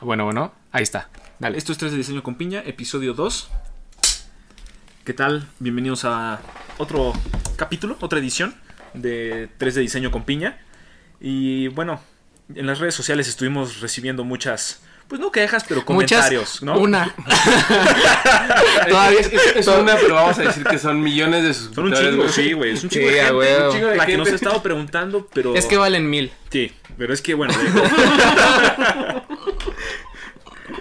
Bueno, bueno, ahí está. Dale. Esto es 3 de Diseño con Piña, episodio 2. ¿Qué tal? Bienvenidos a otro capítulo, otra edición de 3 de Diseño con Piña. Y bueno, en las redes sociales estuvimos recibiendo muchas, pues no quejas, pero comentarios, Muchas, ¿no? Una. Todavía es, es- es una, pero vamos a decir que son millones de Son un suscriptores. chingo, sí, güey. Es un Sí, chingo de a gente, huevo. un chingo de la que nos ha estado preguntando, pero... Es que valen mil. Sí, pero es que bueno.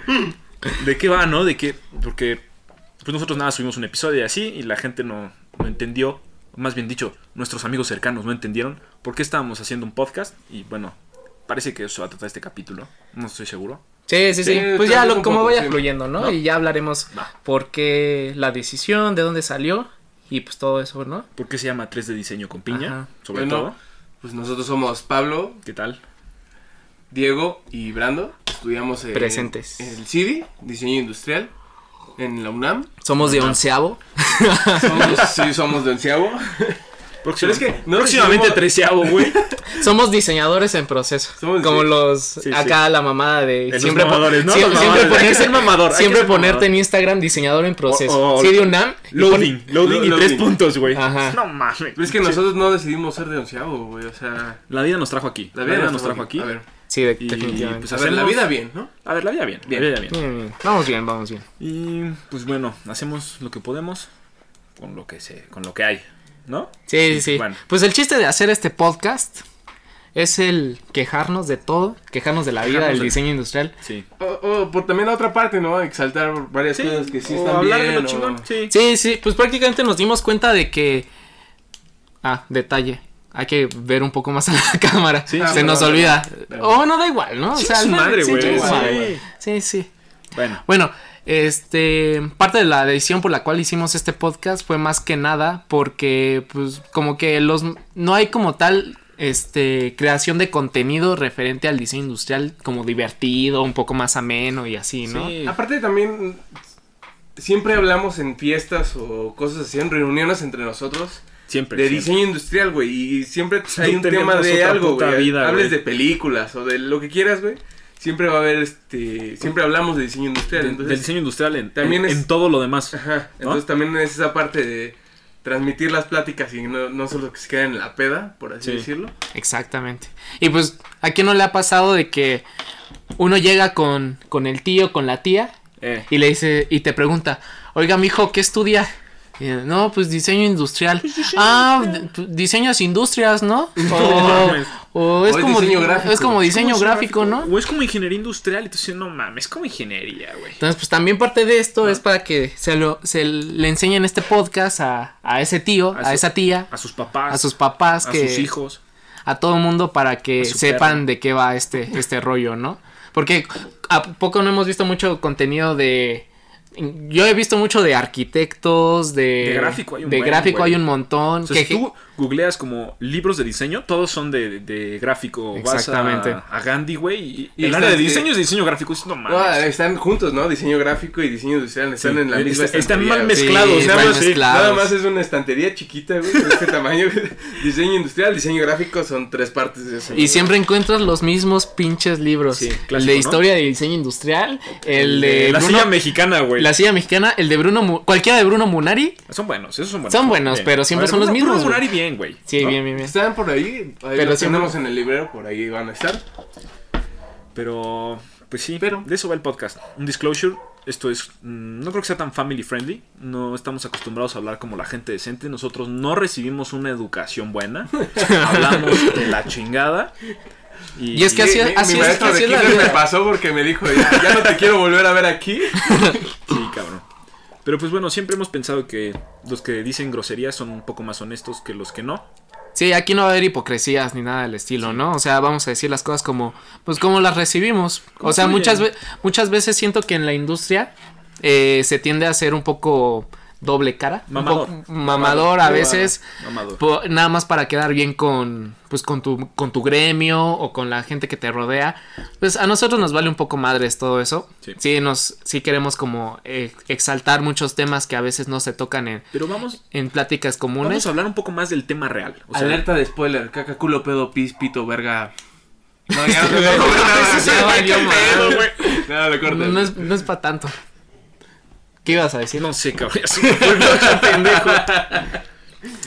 ¿De, ¿De qué va, no? De que. Porque pues nosotros nada subimos un episodio y así y la gente no, no entendió. Más bien dicho, nuestros amigos cercanos no entendieron por qué estábamos haciendo un podcast. Y bueno, parece que eso va a tratar este capítulo. No estoy seguro. Sí, sí, sí. Sí, Pues ya lo, como poco, vaya sí. fluyendo, ¿no? ¿No? Y ya hablaremos Va. por qué la decisión, de dónde salió y pues todo eso, ¿no? ¿Por qué se llama 3 de diseño con piña? Ajá. Sobre Bueno. todo. Pues nosotros somos Pablo, ¿Qué tal? Diego y Brando. Estudiamos en Presentes. en el CIDI, Diseño Industrial, en la UNAM. Somos de onceavo. Somos, sí, somos de onceavo. Próximo- es que no próximamente recibimos- treceavo, güey. Somos diseñadores en proceso. Somos como los sí. acá la mamada de los siempre, mamadores, ¿no? sie- Los siempre mamadores. Hay que ponerse mamador, siempre ser ponerte mamador. en Instagram diseñador en proceso. O- o- sí de UNAM. y Loading, loading y tres loading. puntos, güey. Ajá. No mames. Pero es que nosotros no decidimos ser de onceavo, güey. O sea, La vida nos trajo aquí. la vida, nos trajo aquí. A ver, Sí, de- Y, definitivamente. pues, a ver, la vida bien, ¿no? A ver, la vida bien. Bien. La vida bien. Bien, bien. Vamos bien, vamos bien. Y pues bueno, hacemos lo que podemos con lo que se, con lo que hay, ¿no? Sí, sí, sí. Bueno. Pues el chiste de hacer este podcast es el quejarnos de todo, quejarnos de la vida, Quejarnos del de- diseño industrial. Sí. O, o por también la otra parte, ¿no? Exaltar varias cosas que sí o están hablar bien. de lo o- chingón. Sí. Sí, sí, pues prácticamente nos dimos cuenta de que... Ah, detalle. Hay que ver un poco más a la cámara. Sí, Se nos no, no, olvida. no. Oh, no da igual, ¿no? O madre, sí, güey. chinga su Sí. madre, güey. Sí, sí. Bueno, Bueno, este, parte de la decisión por la cual hicimos este podcast fue más que nada porque, pues, como que los, no hay como tal, este, creación de contenido referente al diseño industrial como divertido, un poco más ameno y así, ¿no? sí. Aparte también siempre hablamos en fiestas o cosas así, en reuniones entre nosotros siempre. de siempre. diseño industrial, güey, y siempre hay un tema de algo, güey. Hables de películas o de lo que quieras, güey. Siempre va a haber este, siempre hablamos de diseño industrial, De- entonces del diseño industrial en, también en, es- en todo lo demás. Ajá, ¿no? entonces también es esa parte de transmitir las pláticas y no, no solo que se queden en la peda, por así Sí. decirlo. Exactamente. Y pues, ¿a quién no le ha pasado de que uno llega con, con el tío, con la tía, Eh, y le dice, y te pregunta, oiga, mijo, ¿qué estudia? Y, no, pues diseño industrial. ah, d- p- diseños industrias, ¿no? O, es O es como diseño di- gráfico. Es como diseño gráfico, ¿no? O es como ingeniería industrial y tú dices, no mames, es como ingeniería, güey. Entonces, pues también parte de esto es para que se lo se le enseñen este podcast a, a ese tío, A a, su- esa tía, A sus papás. a sus papás, a que, sus hijos. a todo el mundo para que sepan perro. de qué va este, este rollo, ¿no? Porque a poco no hemos visto mucho contenido de... Yo he visto mucho de arquitectos, de... De gráfico hay un De buen, gráfico güey. hay un montón. O sea, que- si tú googleas como libros de diseño, todos son de, de gráfico. Exactamente. Vas a, a Gandhi, güey. Y, Y el área de están- diseño es diseño gráfico. Es, no mames. No, están juntos, ¿no? Diseño gráfico y diseño industrial están Sí, en la es- misma están estantería, mal mezclados, Sí, o sea, mal algo así. mezclados. Nada más es una estantería chiquita, güey, de este tamaño. diseño industrial, diseño gráfico son tres partes de eso. Y siempre encuentras los mismos pinches libros. Sí, el clásico, de ¿no? historia de diseño industrial, el de... la Bruno- silla mexicana, güey. La silla mexicana, el de Bruno... Cualquiera de Bruno Munari. Son buenos, esos son buenos. Son buenos, Bien. pero siempre ver, son los mismos, Bruno. Munari bien, güey. Sí, ¿no? bien, bien, bien. Están por ahí, ahí Pero los siempre- tenemos en el librero, por ahí van a estar. Pero, pues sí, Pero- de eso va el podcast. Un disclosure, esto es, mm, no creo que sea tan family friendly, no estamos acostumbrados a hablar como la gente decente, nosotros no recibimos una educación buena, hablamos de la chingada. Y, Y es que así- Mi- mi, así mi es- maestro así de es la kinder me vida. pasó porque me dijo, ya, ya no te quiero volver a ver aquí. Sí, cabrón. Pero pues bueno, siempre hemos pensado que los que dicen groserías son un poco más honestos que los que no. Sí, aquí no va a haber hipocresías ni nada del estilo, ¿no? O sea, vamos a decir las cosas como, pues como las recibimos. O sea, muchas, ve- muchas veces siento que en la industria eh, se tiende a hacer un poco doble cara. un Mamador. mamador a veces. Mamador. nada más para quedar bien con, pues, con tu, con tu gremio o con la gente que te rodea. Pues a nosotros nos vale un poco madres todo eso. Sí. Sí, nos, sí queremos como eh, exaltar muchos temas que a veces no se tocan en, Pero vamos, en pláticas comunes. vamos a hablar un poco más del tema real. O sea, Alerta de spoiler, caca, culo, pedo, pis, pito, verga. No, ya no. No, lo cortas. No es, no es para tanto. ¿Qué ibas a decir? No sé, cabrón. pendejo.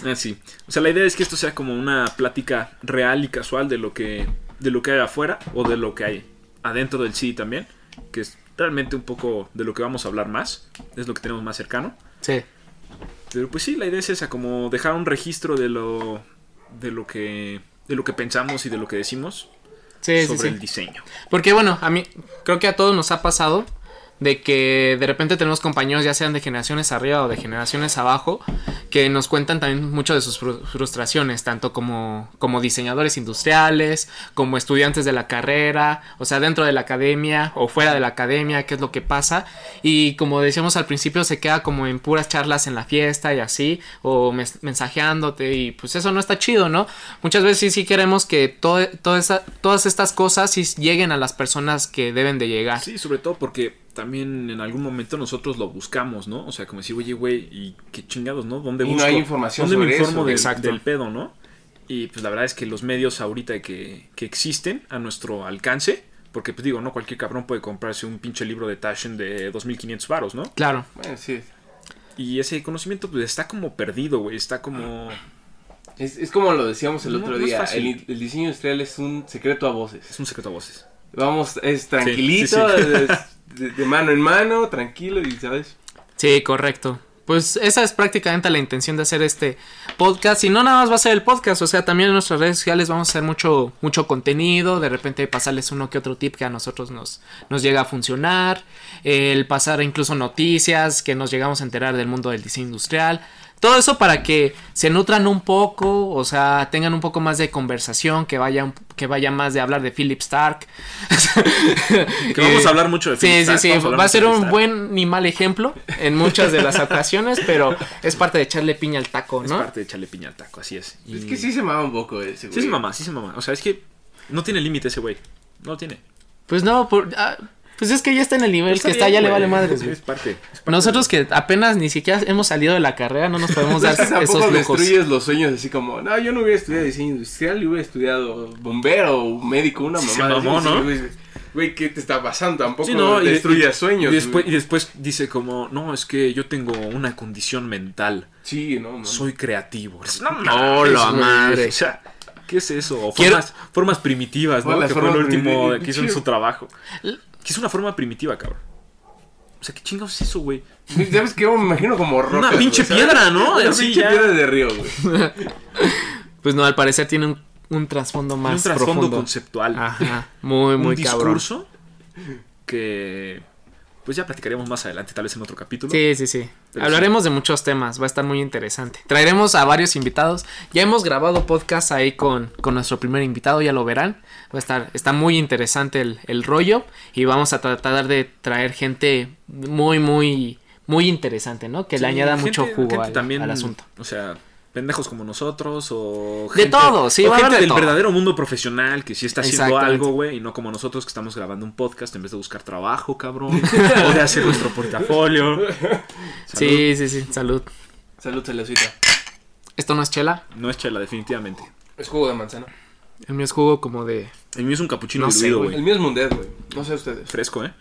Ah, sí. O sea, la idea es que esto sea como una plática real y casual de lo que, de lo que hay afuera o de lo que hay adentro del CD también. Que es realmente un poco de lo que vamos a hablar más. Es lo que tenemos más cercano. Sí. Pero pues sí, la idea es esa, como dejar un registro de lo, de lo que, de lo que pensamos y de lo que decimos Sí, sí, sobre sí. el diseño. Porque bueno, a mí creo que a todos nos ha pasado de que de repente tenemos compañeros ya sean de generaciones arriba o de generaciones abajo que nos cuentan también mucho de sus fru- frustraciones, tanto como, como diseñadores industriales, como estudiantes de la carrera, o sea, dentro de la academia o fuera de la academia, qué es lo que pasa. Y como decíamos al principio, se queda como en puras charlas en la fiesta y así, o mensajeándote, y pues eso no está chido, ¿no? Muchas veces sí, sí queremos que todo, todas estas cosas sí lleguen a las personas que deben de llegar. Sí, sobre todo porque también en algún momento nosotros lo buscamos, ¿no? O sea, como decir, oye, güey, ¿y qué chingados, no? ¿Dónde Y no busco? hay información ¿Dónde me sobre informo eso? del, Exacto. del pedo, no? Y pues la verdad es que los medios ahorita que, que existen a nuestro alcance, porque pues digo, no cualquier cabrón puede comprarse un pinche libro de Taschen de 2500 varos, ¿no? Claro. Bueno, sí. Y ese conocimiento pues está como perdido, güey, está como... Es, es como lo decíamos el No, otro no día. el diseño industrial es un secreto a voces. Es un secreto a voces. Vamos, es tranquilito, sí, sí. es De, de mano en mano, tranquilo y, ¿sabes? Sí, correcto. Pues esa es prácticamente la intención de hacer este podcast. Y no nada más va a ser el podcast, o sea, también en nuestras redes sociales vamos a hacer mucho, mucho contenido. De repente pasarles uno que otro tip que a nosotros nos, nos llega a funcionar. El pasar incluso noticias que nos llegamos a enterar del mundo del diseño industrial. Todo eso para que se nutran un poco, o sea, tengan un poco más de conversación, que vaya, un- que vaya más de hablar de Philip Stark. Que vamos a hablar mucho de Sí, Philip sí, Stark, sí. a hablar Va a ser un Stark. buen ni mal ejemplo en muchas de las ocasiones, pero es parte de echarle piña al taco, Es ¿no? parte de echarle piña al taco, así es. Y- Es que sí se mama un poco ese, güey. Sí se mamá, sí se mamá. O sea, es que no tiene límite ese güey. No lo tiene. Pues no, por- ah, pues es que ya está en el nivel que está, bien, ya le vale madres, Sí, güey. Es parte. es parte Nosotros que apenas ni siquiera hemos salido de la carrera, no nos podemos dar esos tampoco lujos. destruyes los sueños así como, no, yo no hubiera estudiado diseño industrial, yo hubiera estudiado bombero médico, una Sí se mamá. mamó, ¿no? Güey, güey, ¿qué te está pasando? Tampoco Sí, no, destruyas y- sueños. Y después, güey. y después dice como, no, es que yo tengo una condición mental. Sí, no, no. Soy creativo. No, No, mames, la madre. O sea, ¿qué es eso? Quiero- Formas, formas primitivas, ¿no? Las que fue lo formas último que hizo en su trabajo. Que es una forma primitiva, cabrón. O sea, ¿qué chingados es eso, güey? ¿Sabes qué? Me imagino como rocas, Una pinche piedra, ¿no? Una Así pinche ya. piedra de río, güey. Pues no, al parecer tiene un, un trasfondo más un trasfondo profundo. conceptual. Ajá, muy, muy un cabrón. discurso que pues ya platicaremos más adelante, tal vez en otro capítulo. Sí, sí, sí. Pero Hablaremos de muchos temas, va a estar muy interesante. Traeremos a varios invitados. Ya hemos grabado podcast ahí con, con nuestro primer invitado, ya lo verán. Va a estar, está muy interesante el, el rollo y vamos a tratar de traer gente muy, muy, muy interesante, ¿no? Que Sí, le añada gente- mucho jugo al, también, al asunto. O sea, pendejos como nosotros o De todo, sí, o va a gente de del todo. verdadero mundo profesional que sí está haciendo algo, güey, y no como nosotros que estamos grabando un podcast en vez de buscar trabajo, cabrón, o de hacer nuestro portafolio. Salud. Sí, sí, sí, salud. Salud, saludcita. Esto no es chela, No es chela, definitivamente. Es jugo de manzana. el mío es jugo como de... El mío es un capuchino No sé, diluido, güey. El mío es Mundet, güey. No sé ustedes. Fresco, ¿eh?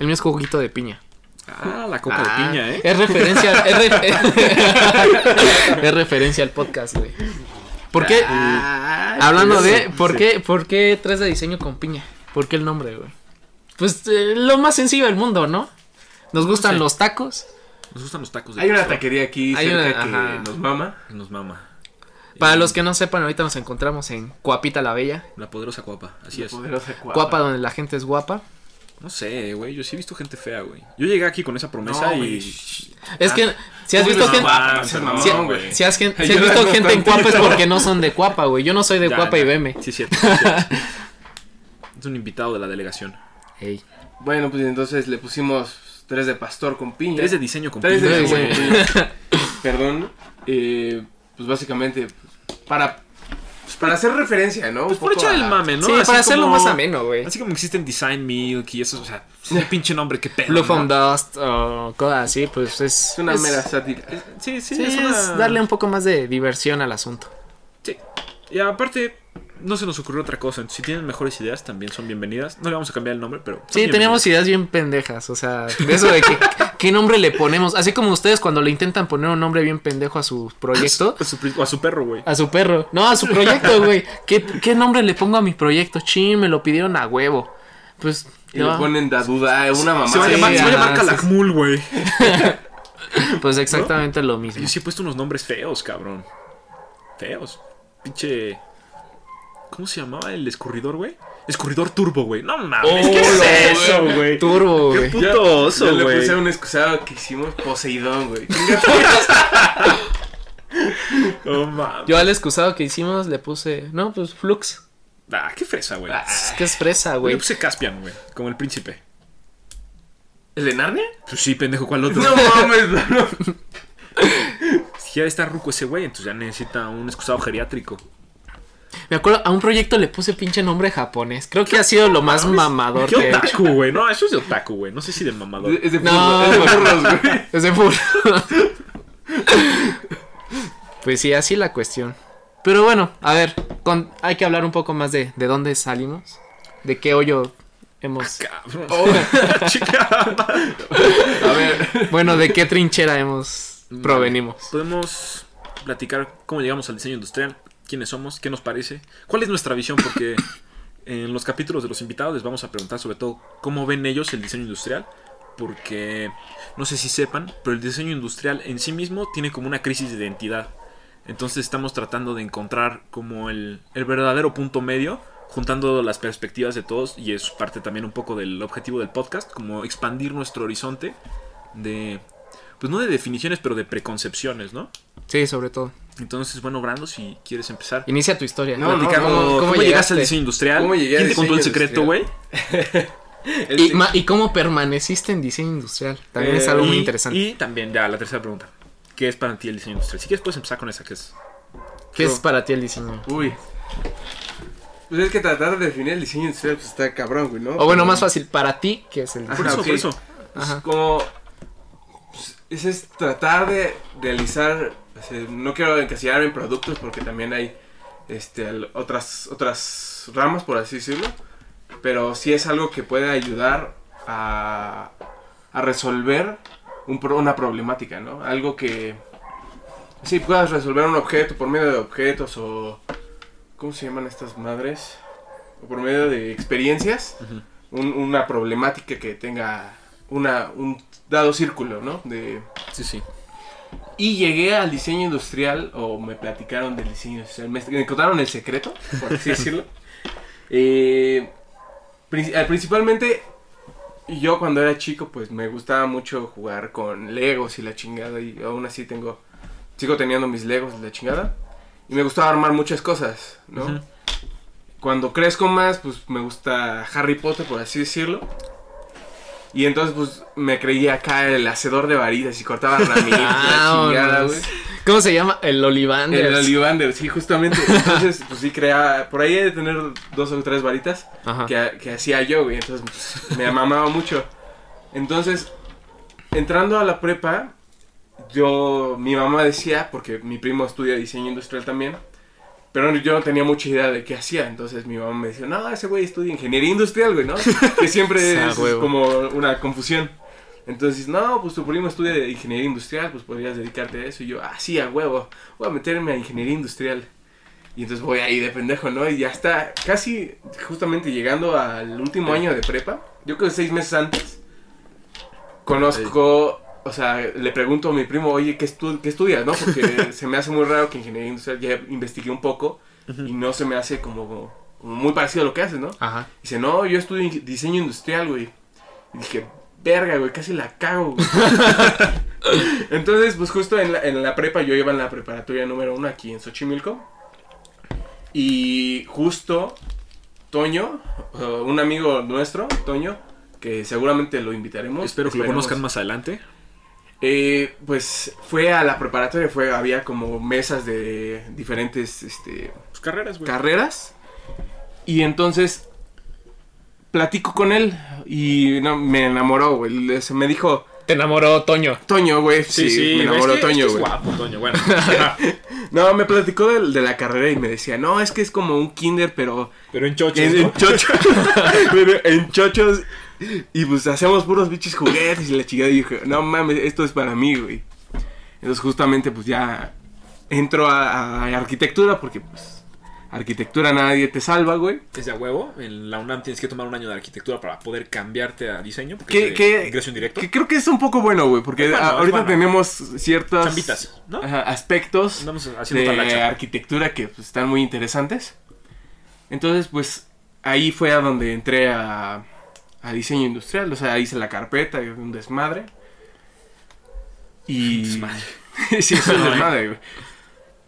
El mío es juguito de piña. Ah, la coca Ah, de piña, ¿eh? Es referencia, es, re- es referencia al podcast, güey. ¿Por qué? Hablando de, ¿por qué, ¿por qué tres de diseño con piña? ¿Por qué el nombre, güey? Pues eh, lo más sencillo del mundo, ¿no? Nos gustan los tacos. Nos gustan los tacos de Hay una taquería aquí Hay cerca una- que ajá. nos mama. Nos mama. Para los que no sepan, ahorita nos encontramos en Cuapita la Bella. La poderosa cuapa, así La es. poderosa cuapa. Cuapa donde la gente es guapa. No sé, güey, yo sí he visto gente fea, güey. Yo llegué aquí con esa promesa No, y... güey. Es que si has ¿Cómo visto gente... Ah, Si, has, gen- si has Ayúdanos visto gente en Cuapa es porque no son de Cuapa, güey. Yo no soy de Ya, Cuapa y veme. Sí, es cierto. sí, es cierto. es un invitado de la delegación. Ey. Bueno, pues entonces le pusimos tres de pastor con piña. Tres de diseño con Tres de piña, diseño güey. con piña. Perdón. Eh, pues básicamente pues, para para hacer referencia, ¿no? Pues por echar el a- mame, ¿no? sí, Así para hacerlo como- más ameno, güey. Así como existen Design Milk y eso, o sea, es un pinche nombre que pedo. Blue ¿no? Foam Dust o cosas así, pues es... Es una es- mera sátira. Sí, sí, Sí, es es una... darle un poco más de diversión al asunto. Sí. Y aparte, no se nos ocurrió otra cosa. Entonces, si tienen mejores ideas, también son bienvenidas. No le vamos a cambiar el nombre, pero. Sí, teníamos ideas bien pendejas, o sea, de eso de que, qué nombre le ponemos. Así como ustedes cuando le intentan poner un nombre bien pendejo a su proyecto. A su, a su perro, güey. A su perro. No, a su proyecto, güey. ¿Qué, qué nombre le pongo a mi proyecto? Chin, me lo pidieron a huevo. Pues. Y no, le ponen da duda, eh, una mamá. Se va a Sí, llamar, se va a llamar Calakmul, güey. Pues exactamente lo mismo. Yo sí he puesto unos nombres feos, cabrón. Feos. Pinche. ¿Cómo se llamaba el escurridor, güey? Escurridor turbo, güey. No mames, Oh, ¿qué es lo- eso, güey? Turbo, Qué güey. puto Yo- oso, yo le güey. puse un excusado que hicimos Poseidón, güey. No mames. Yo al excusado que hicimos le puse. No, pues Flux. Ah, qué fresa, güey. Es que es fresa, Le güey. puse Caspian, güey. Como el príncipe. ¿El de Narnia? Pues sí, pendejo, ¿cuál otro? No mames, no. Si ya está ruco ese güey, entonces ya necesita un excusado geriátrico. Me acuerdo, a un proyecto le puse pinche nombre japonés. Creo que ha sido lo más mamador ¿Qué que otaku, güey? No, eso es de otaku, güey. No sé si de mamador. Es de No, es de furros, güey. Es de furro. Pues sí, así la cuestión. Pero bueno, a ver, con, hay que hablar un poco más de, de dónde salimos. De qué hoyo hemos... Cabrón. Oh. Chica. A ver. Bueno, de qué trinchera hemos provenimos. Podemos platicar cómo llegamos al diseño industrial, quiénes somos, qué nos parece, cuál es nuestra visión, porque en los capítulos de los invitados les vamos a preguntar sobre todo cómo ven ellos el diseño industrial, porque no sé si sepan, pero el diseño industrial en sí mismo tiene como una crisis de identidad. Entonces estamos tratando de encontrar como el, el verdadero punto medio, juntando las perspectivas de todos, y es parte también un poco del objetivo del podcast, como expandir nuestro horizonte de, pues no de definiciones, pero de preconcepciones, ¿no? Sí, sobre todo. Entonces, bueno, Brando, si quieres empezar. Inicia tu historia. No, no, cómo, ¿cómo cómo llegaste al diseño industrial. ¿Cómo llegué ¿Quién te contó el diseño secreto, güey? ¿Y, sí- ma- ¿Y cómo permaneciste en diseño industrial? También es Eh, algo muy interesante. Y también, ya, la tercera pregunta. ¿Qué es para ti el diseño industrial? Si quieres, puedes empezar con esa, que es... ¿Qué es para ti el diseño? Uy. Pues es que tratar de definir el diseño industrial pues está cabrón, güey, ¿no? O bueno, más fácil, para ti, ¿qué es el Ajá, Por diseño? eso, por eso. Pues Ajá. como pues, ese es tratar de realizar no quiero encasillarme en productos porque también hay este otras otras ramas por así decirlo pero sí es algo que puede ayudar a, a resolver un una problemática no algo que sí puedas resolver un objeto por medio de objetos o cómo se llaman estas madres o por medio de experiencias un- una problemática que tenga una, un dado círculo, ¿no? De... Sí, sí. Y llegué al diseño industrial, o me platicaron del diseño industrial, me, me contaron el secreto, por así decirlo. Eh, eh, principalmente, yo cuando era chico, pues me gustaba mucho jugar con Legos y la chingada, y aún así tengo, sigo teniendo mis Legos y la chingada. Y me gustaba armar muchas cosas, ¿no? Cuando crezco más, pues me gusta Harry Potter, por así decirlo. Y entonces, pues me creía acá el hacedor de varitas y cortaba ramitas, la chingada, güey. ¿Cómo se llama? El Olivander. El Ollivander, sí, justamente. Entonces, pues sí, creaba. Por ahí he de tener dos o tres varitas Ajá. que, que hacía yo, güey. Entonces, pues, me amamaba mucho. Entonces, entrando a la prepa, yo. Mi mamá decía, porque mi primo estudia diseño industrial también. Pero yo no tenía mucha idea de qué hacía. Entonces mi mamá me decía, no, ese güey estudia ingeniería industrial, güey, ¿no? Que siempre es huevo. como una confusión. Entonces, no, pues tu primo estudia de ingeniería industrial, pues podrías dedicarte a eso. Y yo, ah, sí, a huevo, voy a meterme a ingeniería industrial. Y entonces voy ahí de pendejo, ¿no? Y ya está casi justamente llegando al último año de prepa. Yo creo que seis meses antes. Conozco, o sea, le pregunto a mi primo, oye, ¿qué, estu- qué estudias, no? Porque se me hace muy raro que ingeniería industrial, ya investigué un poco y no se me hace como, como muy parecido a lo que haces, ¿no? Ajá. Dice, no, yo estudio diseño industrial, güey. Y dije, verga, güey, casi la cago, güey. Entonces, pues justo en la, en la prepa, yo iba en la preparatoria número uno aquí en Xochimilco. Y justo Toño, uh, un amigo nuestro, Toño, que seguramente lo invitaremos. Espero que lo conozcan más adelante. Eh, pues fue a la preparatoria, fue, había como mesas de diferentes, este, Pues carreras, güey. carreras. Y entonces platico con él y no, me enamoró, güey. Me dijo, Te enamoró Toño. Toño, güey. Sí, Sí, sí, me enamoró es que- Toño, es que güey. es guapo, Toño, bueno. No, me platicó de, de la carrera y me decía, no, es que es como un kinder, pero Pero en chochos, en, ¿no? en chochos. Pero en chochos. Y pues hacemos puros bichos juguetes y la chica dije, no mames, esto es para mí, güey. Entonces justamente pues ya entro a, a arquitectura porque pues arquitectura nadie te salva, güey. Es de a huevo. En la UNAM tienes que tomar un año de arquitectura para poder cambiarte a diseño. Porque Que, ingreso indirecto. que creo que es un poco bueno, güey, porque bueno, ahorita bueno. tenemos ciertos Chambitas, ¿no? ajá, aspectos de arquitectura que pues, están muy interesantes. Entonces, pues ahí fue a donde entré a, a diseño industrial, o sea, hice la carpeta, un desmadre. Y Desmadre. sí, es un desmadre, güey.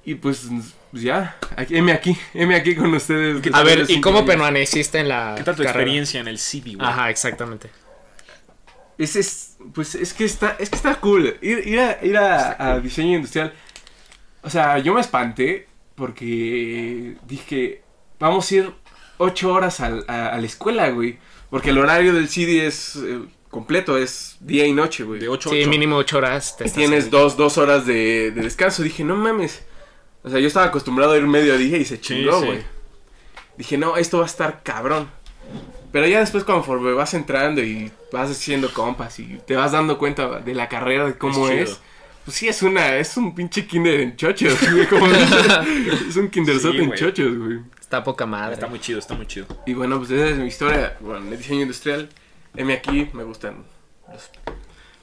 Y pues pues ya, aquí, heme aquí, heme aquí con ustedes. A ver, ¿y cómo permaneciste en la ¿Qué tal tu carrera? experiencia en el CV, güey? Ajá, exactamente. Es, es, pues es que está, es que está cool. Ir, ir a, ir a, a diseño industrial. O sea, yo me espanté porque dije, vamos a ir ocho horas al- a, a la escuela, güey. Porque el horario del CD es eh, completo, es día y noche, güey. De 8 a Sí, 8. mínimo ocho horas. Te tienes ahí. dos, dos horas de, de descanso. Dije, no mames. O sea, yo estaba acostumbrado a ir mediodía y se chingó, sí. güey. Dije, no, esto va a estar cabrón. Pero ya después conforme vas entrando y vas haciendo compas y te vas dando cuenta de la carrera, de cómo Es pues sí, es una, es un pinche kinder en chochos, güey. como es un kinderzote Sí, en chochos, güey. Está poca madre. Está muy chido, está muy chido. Y bueno, pues esa es mi historia. Bueno, el diseño industrial. M aquí, me gustan los...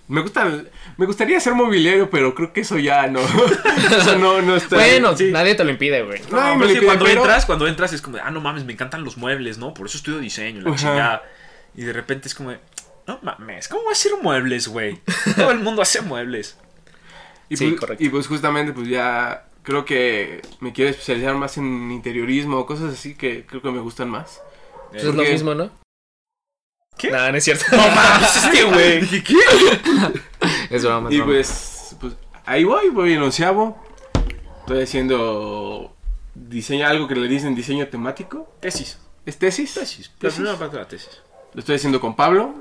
Me gustan... Me gustaría ser mobiliario, pero creo que eso ya no... eso no, no está... Bueno, Sí. nadie te lo impide, güey. No, No, me pero es lo que cuando pero- entras, cuando entras es como, ah, no mames, me encantan los muebles, ¿no? Por eso estudio diseño, la Ajá. chingada. Y de repente es como, no mames, ¿cómo va a hacer muebles, güey? Todo el mundo hace muebles. Y, Sí, pues, correcto. y pues justamente pues ya creo que me quiero especializar más en interiorismo o cosas así que creo que me gustan más. Pues es lo mismo, ¿no? ¿Qué? No, no es cierto. No mames, este güey. Dije, ¿qué? es broma, es Y broma. pues, pues ahí voy, voy en onceavo. Estoy haciendo diseño, algo que le dicen diseño temático. Tesis. ¿Es tesis? Tesis. La primera parte de la tesis. Lo estoy haciendo con Pablo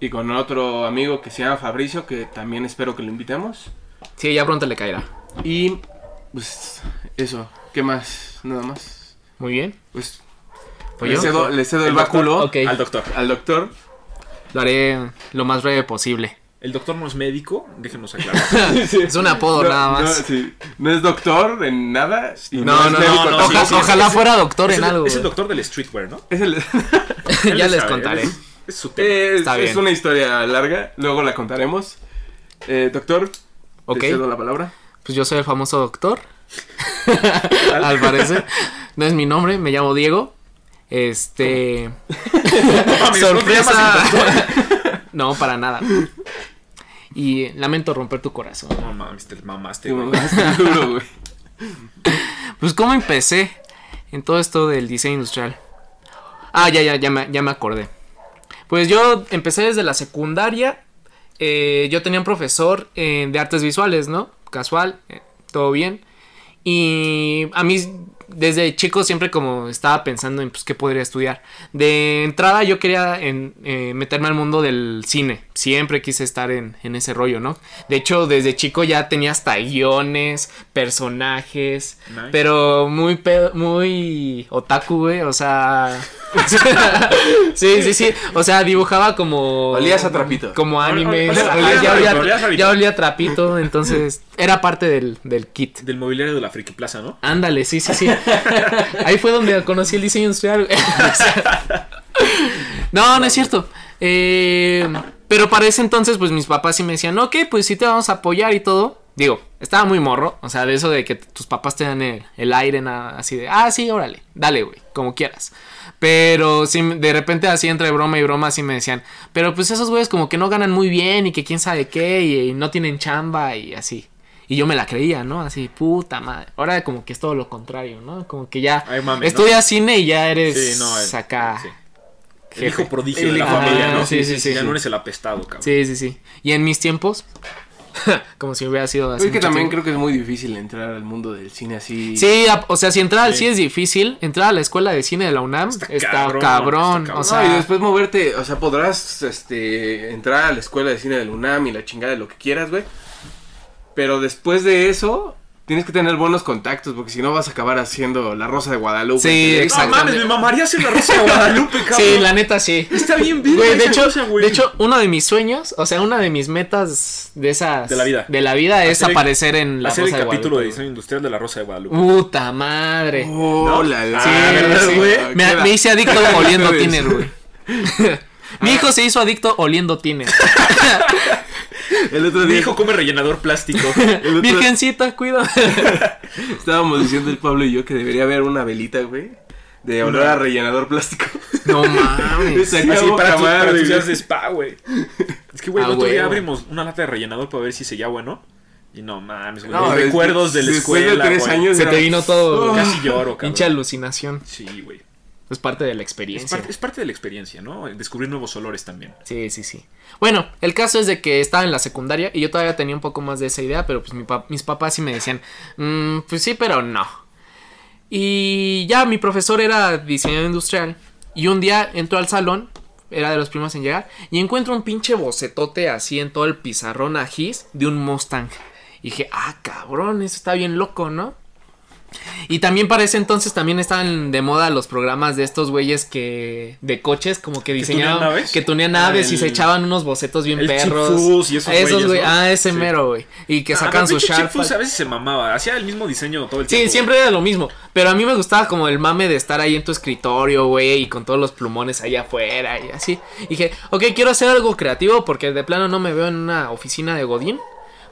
y con otro amigo que se llama Fabricio, que también espero que lo invitemos. Sí, ya pronto le caerá. Y pues eso, ¿qué más? Nada más. Muy bien. Pues Pues le, yo cedo, le cedo el, El doctor, báculo ok. Al doctor. al doctor. lo haré lo más breve posible. El doctor no es médico, déjenos aclarar. Es un apodo No, nada más. No, sí. No es doctor en nada. y No, es no, médico no. Oja- sí, sí, ojalá es- fuera doctor es, en el, algo. es el doctor del streetwear, ¿no? Es, el- ya le les sabe, contaré. Es, es su tema. es- Está es bien. una historia larga, luego la contaremos. Eh, doctor, Ok. te cedo la palabra. Pues yo soy el famoso doctor. Al parecer. No es mi nombre, me llamo Diego. Este. mames, ¿no te llamas Sorpresa. no, para nada. Y lamento romper tu corazón. No mames, te mamaste, Te güey. duro, güey. Pues cómo empecé en todo esto del diseño industrial. Ah, ya, ya, ya me, ya me acordé. Pues yo empecé desde la secundaria. eh, yo tenía un profesor eh, de artes visuales, ¿no? Casual, eh, todo bien. Y a mí desde chico siempre como estaba pensando en pues qué podría estudiar. De entrada yo quería en- eh, meterme al mundo del cine. Siempre quise estar en, en ese rollo, ¿no? De hecho, desde chico ya tenía hasta guiones, personajes. Nice. Pero muy pedo- muy otaku, güey. O sea. sí, sí, sí. O sea, dibujaba como. Olías a trapito. Como anime. olías- ya, olías ya rarito, olía, olías rarito. ya olía trapito. Entonces, era parte del, del kit. Del mobiliario de la Friki Plaza, ¿no? Ándale, sí, sí, sí. Ahí fue donde conocí el diseño industrial. no, no es cierto. Eh, pero para ese entonces, pues mis papás sí me decían, ok, pues sí te vamos a apoyar y todo. Digo, estaba muy morro. O sea, de eso de que tus papás te dan el, el aire, nada, así de, ah, sí, órale, dale, güey, como quieras. Pero sí, de repente así entre broma y broma así me decían, pero pues esos güeyes como que no ganan muy bien y que quién sabe qué y, y no tienen chamba y así. Y yo me la creía, ¿no? Así, puta madre. Ahora como que es todo lo contrario, ¿no? Como que ya Ay, mami, ¿no? estudias cine y ya eres Sí, no, el- acá. sí. El jefe. hijo prodigio El de la familia, Ah, ¿no? sí, sí, sí, Ya sí. no eres el apestado, cabrón. Sí, sí, sí. Y en mis tiempos, como si hubiera sido Es hace que también tiempo. creo que es muy difícil entrar al mundo del cine así. Sí, o sea, si entrar al Sí. sí es difícil, entrar a la escuela de cine de la UNAM Está está, cabrón, cabrón, está o No, sea, y después moverte, o sea, podrás este, entrar a la escuela de cine del UNAM y la chingada de lo que quieras, güey. Pero después de eso, tienes que tener buenos contactos, porque si no vas a acabar haciendo La Rosa de Guadalupe. Sí, Que- No mames, me mamaría hacer la Rosa de Guadalupe, cabrón. sí, la neta sí. Está bien, bien. Güey, de hecho, cosa, güey. de hecho, uno de mis sueños, o sea, una de mis metas de esas De la vida. de la vida es Hacer el- aparecer en la hacer el Rosa de capítulo de diseño industrial de la Rosa de Guadalupe. Puta madre. Oh, la, la. Sí, Ah, ¿verdad, sí. güey? Me, hice adicto oliendo tiner, güey. Mi hijo se hizo adicto oliendo tiner. El otro Mi día hijo come rellenador plástico. otro- Virgencita, cuida. estábamos diciendo el Pablo y yo que debería haber una velita, güey. De olor a rellenador plástico. No mames. Así para, tu- para madre, tus días güey. de spa, güey. Es que, güey, el Ah, otro día huevo. abrimos una lata de rellenador para ver si seguía bueno. Y no mames, güey. No, es- recuerdos de la escuela. de tres güey. años Se era- te vino todo. Oh. Casi lloro, cabrón. Pinche alucinación. Sí, güey. Es parte de la Es experiencia. parte, es parte de la experiencia, ¿no? Descubrir nuevos olores también. Sí, sí, sí. Bueno, el caso es de que estaba en la secundaria y yo todavía tenía un poco más de esa idea, pero pues mi pa- mis papás sí me decían, "Mm, pues sí, pero no. Y ya mi profesor era diseñador industrial y un día entró al salón, era de los primeros en llegar, y encuentro un pinche bocetote así en todo el pizarrón a gis de un Mustang. Y dije, ah, cabrón, eso está bien loco, ¿no? Y también para ese entonces también estaban de moda los programas de estos güeyes que de coches como que tunean diseñaban naves? que tunean Ah, naves y el- se echaban unos bocetos bien el perros. Y esos güeyes, güey, ¿no? ah, ese Sí. mero, güey. Y que Ah, sacan pero su Sharp. Chipfus a veces se mamaba. Hacía el mismo diseño todo el Sí, tiempo. siempre era lo mismo. Pero a mí me gustaba como el mame de estar ahí en tu escritorio, güey, y con todos los plumones allá afuera y así. Y dije, ok, quiero hacer algo creativo porque de plano no me veo en una oficina de Godín.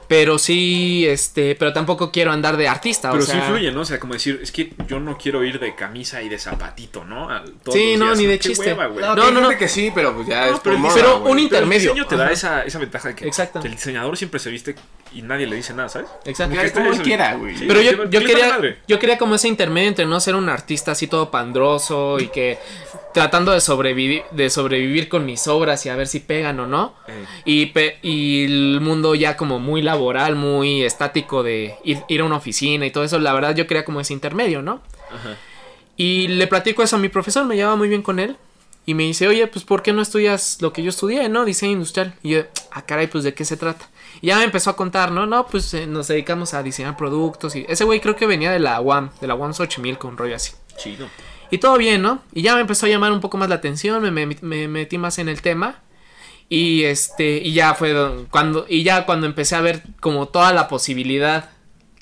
Pero sí, este, pero tampoco quiero andar de artista. Pero o sea, sí influye, ¿no? O sea, como decir, es que yo no quiero ir de camisa y de zapatito, ¿no? Todos Sí, no, días. ni de chiste. hueva. No, No, no, que sí, pero pues ya No, es pero moda, pero un Pero el intermedio. diseño te da esa, esa ventaja de que, Exacto. que el diseñador siempre se viste y nadie le dice nada, ¿sabes? Exacto. Como él quiera, güey. Sí. Pero ¿qué- yo, yo quería, yo quería como ese intermedio entre no ser un artista así todo pandroso y que tratando de sobrevivir, de sobrevivir con mis obras y a ver si pegan o no. Eh, Y, pe- y el mundo ya como muy laboral, muy estático de ir, ir a una oficina y todo eso. La verdad yo quería como ese intermedio, ¿no? ajá. Y le platico eso a mi profesor, me llevaba muy bien con él. Y me dice, oye, pues ¿por qué no estudias lo que yo estudié, no? Diseño industrial. Y yo, ah, caray, pues ¿de qué se trata? Y ya me empezó a contar, ¿no? No, pues eh, nos dedicamos a diseñar productos. Y ese güey creo que venía de la UAM, de la UAM Xochimilco, un rollo así. Chido. Y todo bien, ¿no? Y ya me empezó a llamar un poco más la atención, me, me- me metí más en el tema. Y este, y ya fue cuando, y ya cuando empecé a ver como toda la posibilidad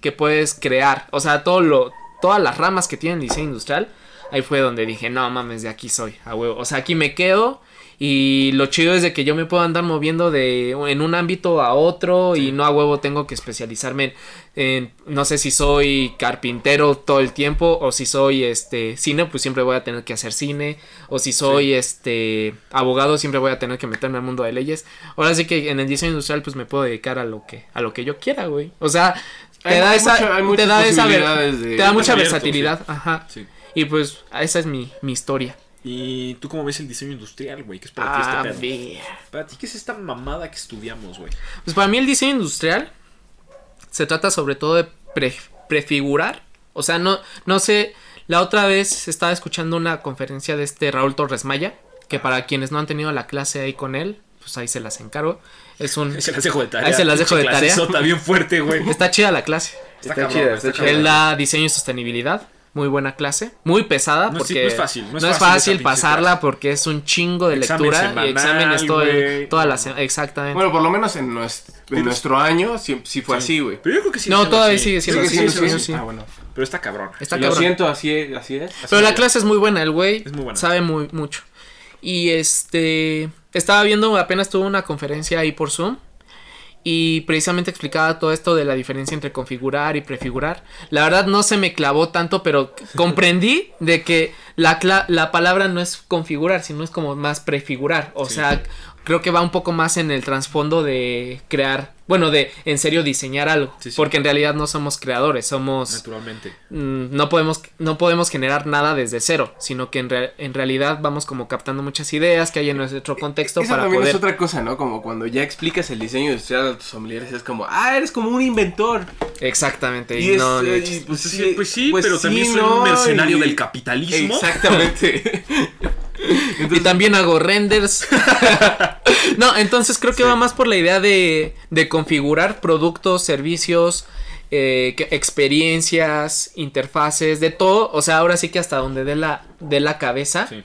que puedes crear, o sea, todo lo, todas las ramas que tiene el diseño industrial, ahí fue donde dije, no mames, de aquí soy, a huevo. O sea, aquí me quedo. Y lo chido es de que yo me puedo andar moviendo de en un ámbito a otro y no a huevo tengo que especializarme en, en- no sé si soy carpintero todo el tiempo o si soy este cine, pues siempre voy a tener que hacer cine o si soy este abogado siempre voy a tener que meterme al mundo de leyes. Ahora sí que en el diseño industrial pues me puedo dedicar a lo que a lo que yo quiera, güey. O sea, te Hay- da hay esa hay te da esa ver- te da mucha abierto, versatilidad, ajá. Y pues esa es mi, mi historia. ¿Y tú cómo ves el diseño industrial, güey? ¿Qué es para ti Ah, este pedo? ver. Para ti, ¿qué es esta mamada que estudiamos, güey? Pues para mí el diseño industrial se trata sobre todo de pre- prefigurar. O sea, no, no sé, la otra vez estaba escuchando una conferencia de este Raúl Torres Maya, que para quienes no han tenido la clase ahí con él, pues ahí se las encargo. Es un... Se las dejo de tarea. Ahí se las dejo de tarea. Está bien fuerte, güey. Está chida la clase. Está, Está chida, está cabrón. Él da diseño y sostenibilidad. Muy buena clase. Muy pesada No es- porque no es fácil, no es no fácil pasarla clase. porque es un chingo de Examen lectura semanal, y exámenes todo el- toda la semana. Exactamente. Bueno, por lo menos en nuestro, en Pero- nuestro año sí, sí fue Sí. así, güey. Pero yo creo que sí. No, todavía así. sigue siendo Sigue así, siendo sí, así. sí. Ah, bueno. Pero está cabrón. Está Lo cabrón. siento, así es. Así es. Pero la es. clase es muy buena, el güey sabe muy mucho. Y este estaba viendo, apenas tuve una conferencia ahí por Zoom y precisamente explicaba todo esto de la diferencia entre configurar y prefigurar. La verdad no se me clavó tanto, pero comprendí de que la, la palabra no es configurar, sino es como más prefigurar. O Sí. sea, creo que va un poco más en el trasfondo de crear bueno, de en serio diseñar algo, Sí, sí. porque en realidad no somos creadores, somos Naturalmente. mm, no podemos no podemos generar nada desde cero, sino que en, re- en realidad vamos como captando muchas ideas que hay en nuestro contexto Eso para también poder es otra cosa, ¿no? Como cuando ya explicas el diseño industrial a tus familiares, es como, ah, eres como un inventor. exactamente Y y es, no, ni eh, y pues, Pues sí, pues sí, pues pero sí, también soy ¿no? un mercenario Y- del capitalismo. Exactamente. y también hago renders. no, entonces creo que va más por la idea de, de configurar productos, servicios, eh, experiencias, interfaces, de todo. O sea, ahora sí que hasta donde dé la, dé la cabeza. Sí.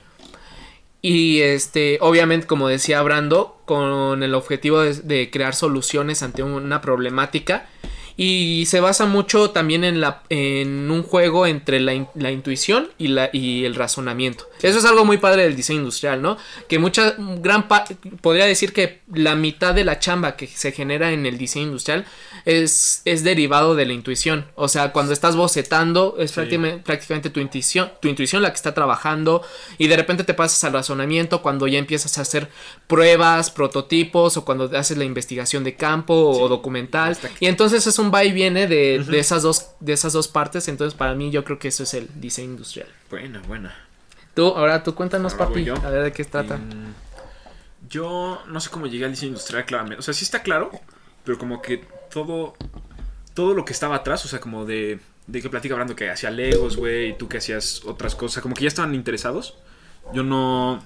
Y este, obviamente, como decía Brando, con el objetivo de, de crear soluciones ante una problemática. Y se basa mucho también en, la, en un juego entre la, in- la intuición y, la, y el razonamiento. Eso es algo muy padre del diseño industrial, ¿no? Que mucha, gran pa- podría decir que la mitad de la chamba que se genera en el diseño industrial es, es derivado de la intuición. O sea, cuando estás bocetando, es Sí. prácticamente, prácticamente tu intuición, tu intuición la que está trabajando y de repente te pasas al razonamiento cuando ya empiezas a hacer pruebas, prototipos o cuando haces la investigación de campo o documental. Y entonces es un va y viene de, de esas dos, de esas dos partes. Entonces para mí yo creo que eso es el diseño industrial. Buena, buena. Tú, ahora tú cuéntanos, Ahora papi, a ver de qué trata. Mm, Yo no sé cómo llegué al diseño industrial claramente. O sea, sí está claro, pero como que todo todo lo que estaba atrás, o sea, como de de que platica hablando que hacía Legos, güey, y tú que hacías otras cosas, como que ya estaban interesados. Yo no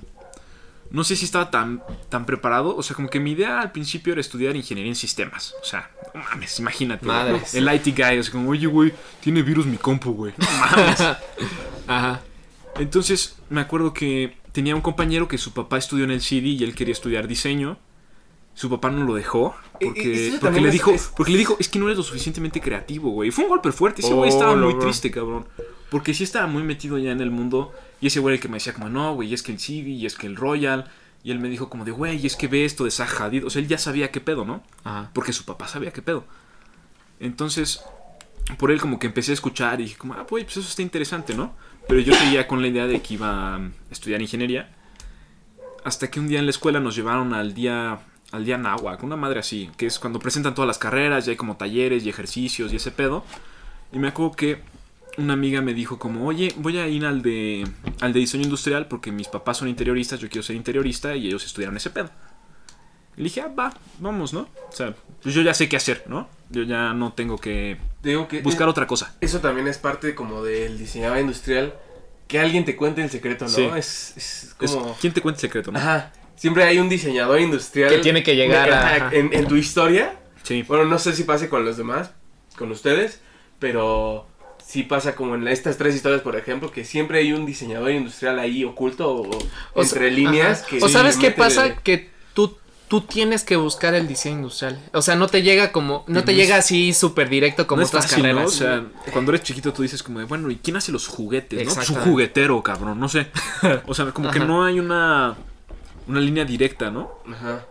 no sé si estaba tan tan preparado, o sea, como que mi idea al principio era estudiar ingeniería en sistemas. O sea, no mames, imagínate. Madres. El IT guy, o sea, como, "Oye, güey, tiene virus mi compu, güey." No mames. Ajá. Entonces me acuerdo que tenía un compañero que su papá estudió en el CD y él quería estudiar diseño. Su papá no lo dejó porque, porque le es- dijo es- porque le dijo es que no eres lo suficientemente creativo, güey. Fue un golpe fuerte. Ese güey Oh, estaba no, muy bro. triste, cabrón. Porque sí estaba muy metido ya en el mundo y ese güey el que me decía como no, güey, es que el CD y es que el Royal y él me dijo como de güey, es que ve esto de Zaha Hadid. O sea, él ya sabía qué pedo, ¿no? Ajá. Porque su papá sabía qué pedo. Entonces, por él como que empecé a escuchar y dije como, ah, güey, pues eso está interesante, ¿no? Pero yo seguía con la idea de que iba a estudiar ingeniería. Hasta que un día en la escuela nos llevaron al día al día náhuac, una madre así, que es cuando presentan todas las carreras, y hay como talleres y ejercicios y ese pedo. Y me acuerdo que una amiga me dijo como, oye, voy a ir al de, al de diseño industrial porque mis papás son interioristas, yo quiero ser interiorista y ellos estudiaron ese pedo. Y le dije, ah, va, vamos, ¿no? O sea, pues yo ya sé qué hacer, ¿no? Yo ya no tengo que Digo que buscar otra cosa. eso también es parte como del diseñador industrial, que alguien te cuente el secreto, ¿no? Sí. Es, es Es- como... ¿Quién te cuenta el secreto, no? Ajá. Siempre hay un diseñador industrial. Que tiene que llegar a- en tu historia. Sí. Bueno, no sé si pase con los demás, con ustedes, pero sí pasa como en estas tres historias, por ejemplo, que siempre hay un diseñador industrial ahí oculto o, O entre líneas. ajá. Que o sabes qué pasa de- que tú tú tienes que buscar el diseño industrial o sea no te llega como no te no es- llega así súper directo como no otras fácil, ¿no? carreras O sea, cuando eres chiquito tú dices como de, bueno, ¿y quién hace los juguetes, no? Pues un juguetero, cabrón, no sé. O sea, como que no hay una una línea directa, ¿no? Ajá.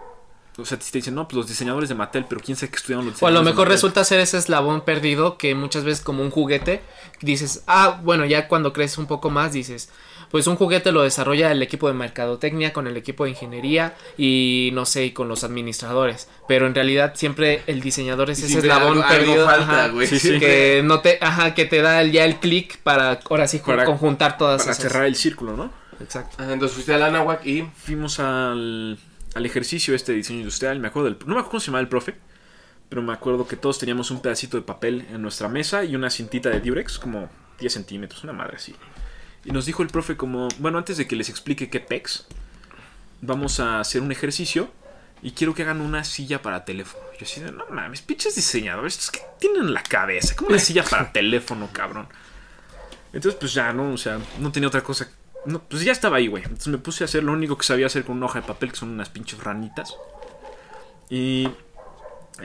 O sea, te dicen, no, pues los diseñadores de Mattel, pero quién sabe que estudiaron los o a lo diseñadores de mejor resulta ser ese eslabón perdido que muchas veces como un juguete dices ah bueno ya cuando creces un poco más dices pues un juguete lo desarrolla el equipo de mercadotecnia con el equipo de ingeniería y no sé y con los administradores pero en realidad siempre el diseñador es ese eslabón algo- algo perdido falta, ajá, güey. Sí, sí. que no te ajá que te da ya el clic para ahora sí Para- conjuntar todas Para esas cerrar el círculo, ¿no? exacto Entonces fuiste a la Anahuac y Fuimos al, al ejercicio este diseño industrial, me acuerdo del... No me acuerdo cómo se llamaba el profe, pero me acuerdo que todos teníamos un pedacito de papel en nuestra mesa y una cintita de Durex, como 10 centímetros, una madre así. Y nos dijo el profe como, bueno, antes de que les explique qué pex, vamos a hacer un ejercicio y quiero que hagan una silla para teléfono. Yo así no mames, pinches diseñadores, ¿estos qué tienen en la cabeza? ¿Cómo una silla para teléfono, cabrón? Entonces, pues ya, ¿no? O sea, no tenía otra cosa. No, pues ya estaba ahí, güey. Entonces me puse a hacer lo único que sabía hacer con una hoja de papel, que son unas pinches ranitas. Y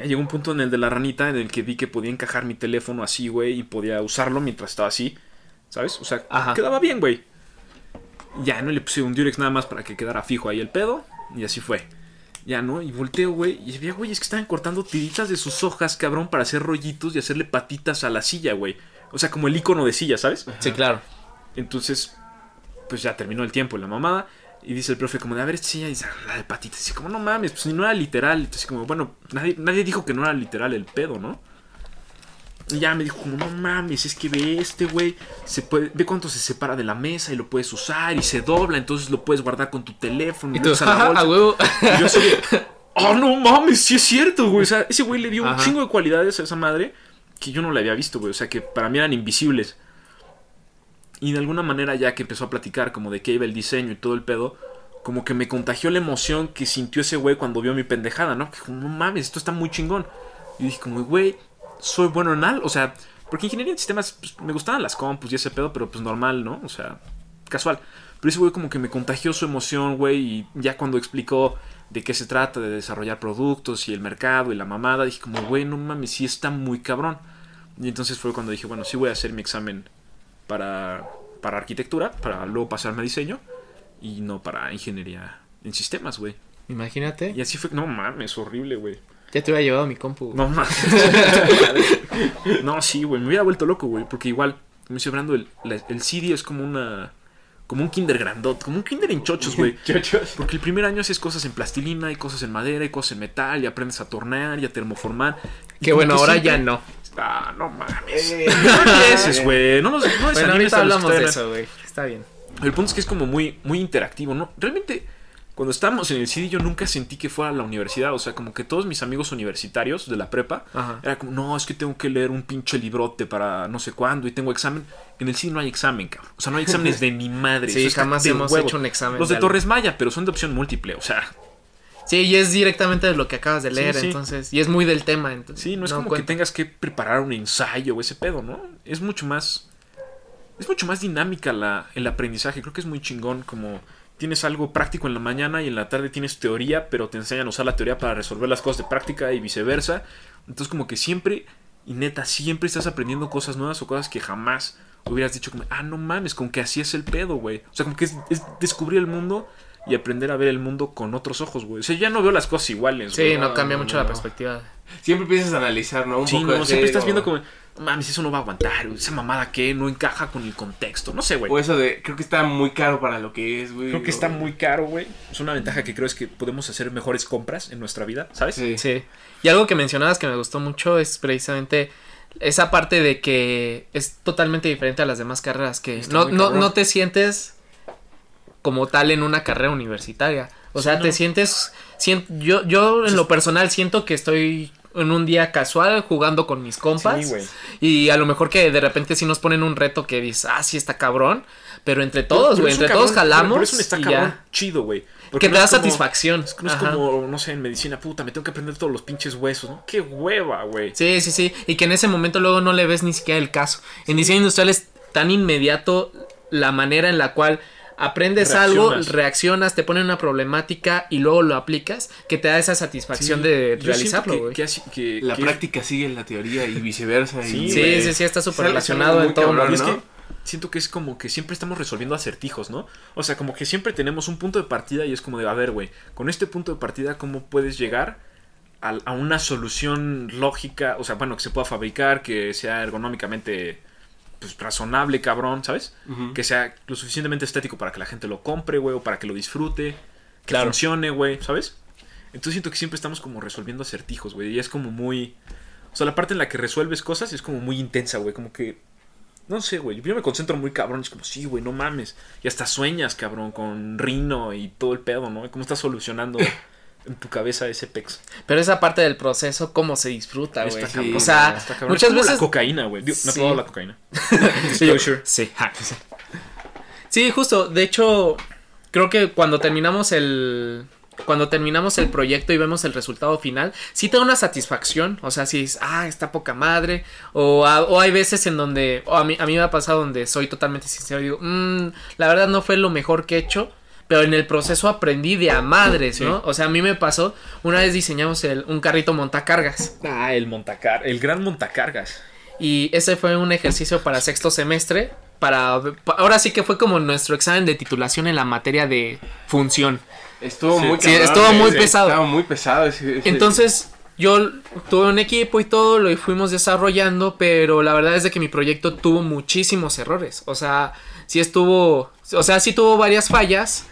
llegó un punto en el de la ranita en el que vi que podía encajar mi teléfono así, güey, y podía usarlo mientras estaba así. ¿Sabes? O sea, Ajá. quedaba bien, güey. Ya, no le puse un Durex nada más para que quedara fijo ahí el pedo. Y así fue. Ya, ¿no? Y volteo, güey. Y había güeyes que estaban cortando tiritas de sus hojas, cabrón, para hacer rollitos y hacerle patitas a la silla, güey. O sea, como el icono de silla, ¿sabes? sí claro Entonces, pues ya terminó el tiempo y la mamada. Y dice el profe como de, a ver, "Ah, la de patitas. Y dice, como, no mames, pues ni no era literal. Entonces como, bueno, nadie, nadie dijo que no era literal el pedo, ¿no? Y ya me dijo como, no mames, es que ve este güey, se puede, ve cuánto se separa de la mesa y lo puedes usar y se dobla, entonces lo puedes guardar con tu teléfono. Y tú, a la "Jaja, bolsa". a huevo. Y yo de, oh, no mames, sí es cierto, güey. O sea, ese güey le dio un chingo de cualidades a esa madre que yo no la había visto, güey. O sea, que para mí eran invisibles. Y de alguna manera, ya que empezó a platicar como de qué iba el diseño y todo el pedo, como que me contagió la emoción que sintió ese güey cuando vio mi pendejada, ¿no? Que como, no mames, esto está muy chingón. Y dije, como, güey, soy bueno en algo. O sea, porque ingeniería en sistemas, pues, me gustaban las compus y ese pedo, pero pues normal, ¿no? O sea, casual. Pero ese güey como que me contagió su emoción, güey, y ya cuando explicó de qué se trata, de desarrollar productos y el mercado y la mamada, dije como, güey, no mames, sí está muy cabrón. Y entonces fue cuando dije, bueno, sí voy a hacer mi examen para, para arquitectura, para luego pasarme a diseño, y no para ingeniería en sistemas, güey. Imagínate. Y así fue, no mames, horrible, güey. Ya te hubiera llevado mi compu. No mames. no, sí, güey, me hubiera vuelto loco, güey, porque igual, como dice Brando, el, la- el CD es como una... Como un kinder grandot, como un kinder en chochos, güey. Chochos. Porque el primer año haces cosas en plastilina, y cosas en madera, y cosas en metal, y aprendes a tornear y a termoformar. Y Que bueno, ahora siempre- ya no. Ah, no mames. Eh, No empieces, güey. No, nos, no Bueno, ahorita hablamos de eso, güey. Está bien. El punto es que es como muy, muy interactivo, ¿no? Realmente, cuando estábamos en el CD, yo nunca sentí que fuera a la universidad. O sea, como que todos mis amigos universitarios de la prepa, Ajá. era como, no, es que tengo que leer un pinche librote para no sé cuándo y tengo examen. En el CD no hay examen, cabrón. O sea, no hay exámenes de ni madre. Sí, jamás hemos hecho un examen Los de. Torres Maya, pero son de opción múltiple. O sea, Sí, y es directamente de lo que acabas de leer, sí. entonces. Y es muy del tema, entonces. sí, no es como que tengas que preparar un ensayo o ese pedo, ¿no? Es mucho más. Es mucho más dinámica la, el aprendizaje. Creo que es muy chingón como tienes algo práctico en la mañana y en la tarde tienes teoría, pero te enseñan a usar la teoría para resolver las cosas de práctica y viceversa. Entonces como que siempre, y neta, siempre estás aprendiendo cosas nuevas o cosas que jamás hubieras dicho como, ah, no mames, como que así es el pedo, güey. O sea, como que es, es descubrir el mundo y aprender a ver el mundo con otros ojos, güey. O sea, ya no veo las cosas iguales, güey. Sí, no No, cambia no, mucho no, la perspectiva. Siempre empiezas a analizar, ¿no? Un Sí, poco no, siempre estás viendo como- como, "No mames, eso no va a aguantar, esa mamada que no encaja con el contexto, no sé, güey. O eso de, creo que está muy caro para lo que es, güey. Creo que está muy caro, güey. Es una ventaja que creo es que podemos hacer mejores compras en nuestra vida, ¿sabes? Sí. Sí. Y algo que mencionabas que me gustó mucho es precisamente esa parte de que es totalmente diferente a las demás carreras, que Está no, no, no te sientes como tal en una carrera universitaria. O Sí, sea, no. te sientes, sien- yo, yo en lo personal siento que estoy en un día casual jugando con mis compas. Sí, y a lo mejor que de repente sí nos ponen un reto que dices, ah, sí está cabrón. Pero entre todos, güey, entre cabrón- todos jalamos. Pero, pero es un está y cabrón ya. chido, güey. Porque Que no te da como- satisfacción. es como, no sé, en medicina, puta, me tengo que aprender todos los pinches huesos, ¿no? Qué hueva, güey. Sí, sí, sí. Y que en ese momento luego no le ves ni siquiera el caso. En diseño industrial es tan inmediato la manera en la cual aprendes algo, Reaccionas. te ponen una problemática y luego lo aplicas, que te da esa satisfacción Sí, de realizarlo, güey. que, que así- que- La que- práctica sigue la teoría y viceversa. Sí, y, Sí, sí, sí, está súper relacionado en todo. cabrón, es ¿no? que siento que es como que siempre estamos resolviendo acertijos, ¿no? O sea, como que siempre tenemos un punto de partida y es como de, a ver, güey, con este punto de partida, ¿cómo puedes llegar a, a una solución lógica? O sea, bueno, que se pueda fabricar, que sea ergonómicamente pues, razonable, cabrón, ¿sabes? Que sea lo suficientemente estético para que la gente lo compre, güey, o para que lo disfrute, que Claro. funcione, güey, ¿sabes? Entonces siento que siempre estamos como resolviendo acertijos, güey, y es como muy... O sea, la parte en la que resuelves cosas es como muy intensa, güey, como que... No sé, güey, yo me concentro muy cabrón, es como, sí, güey, no mames. Y hasta sueñas, cabrón, con Rino y todo el pedo, ¿no? Cómo estás solucionando en tu cabeza ese pex. Pero esa parte del proceso, cómo se disfruta, güey. Sí, o sea, muchas veces... La cocaína, güey. No Sí. la cocaína. Sí, Disclosure. Sí. Sí, justo. De hecho, creo que cuando terminamos el. Cuando terminamos el proyecto y vemos el resultado final, sí te da una satisfacción. O sea, si es, ah, está poca madre. O, a- o hay veces en donde, o a mí, a mí me ha pasado donde soy totalmente sincero y digo, "Mm, la verdad no fue lo mejor que he hecho. Pero en el proceso aprendí de a madres, ¿no? Sí. O sea, a mí me pasó, una vez diseñamos el- un carrito montacargas. Ah, el montacar, el gran montacargas. Y ese fue un ejercicio para sexto semestre. Para, pa- ahora sí que fue como nuestro examen de titulación en la materia de función. Estuvo Sí. muy Sí, cabrón, estuvo muy ese- pesado. Estaba muy pesado ese. ese- Entonces, yo tuve un equipo y todo, lo fuimos desarrollando, pero la verdad es de que mi proyecto tuvo muchísimos errores. O sea, sí estuvo, o sea, sí tuvo varias fallas,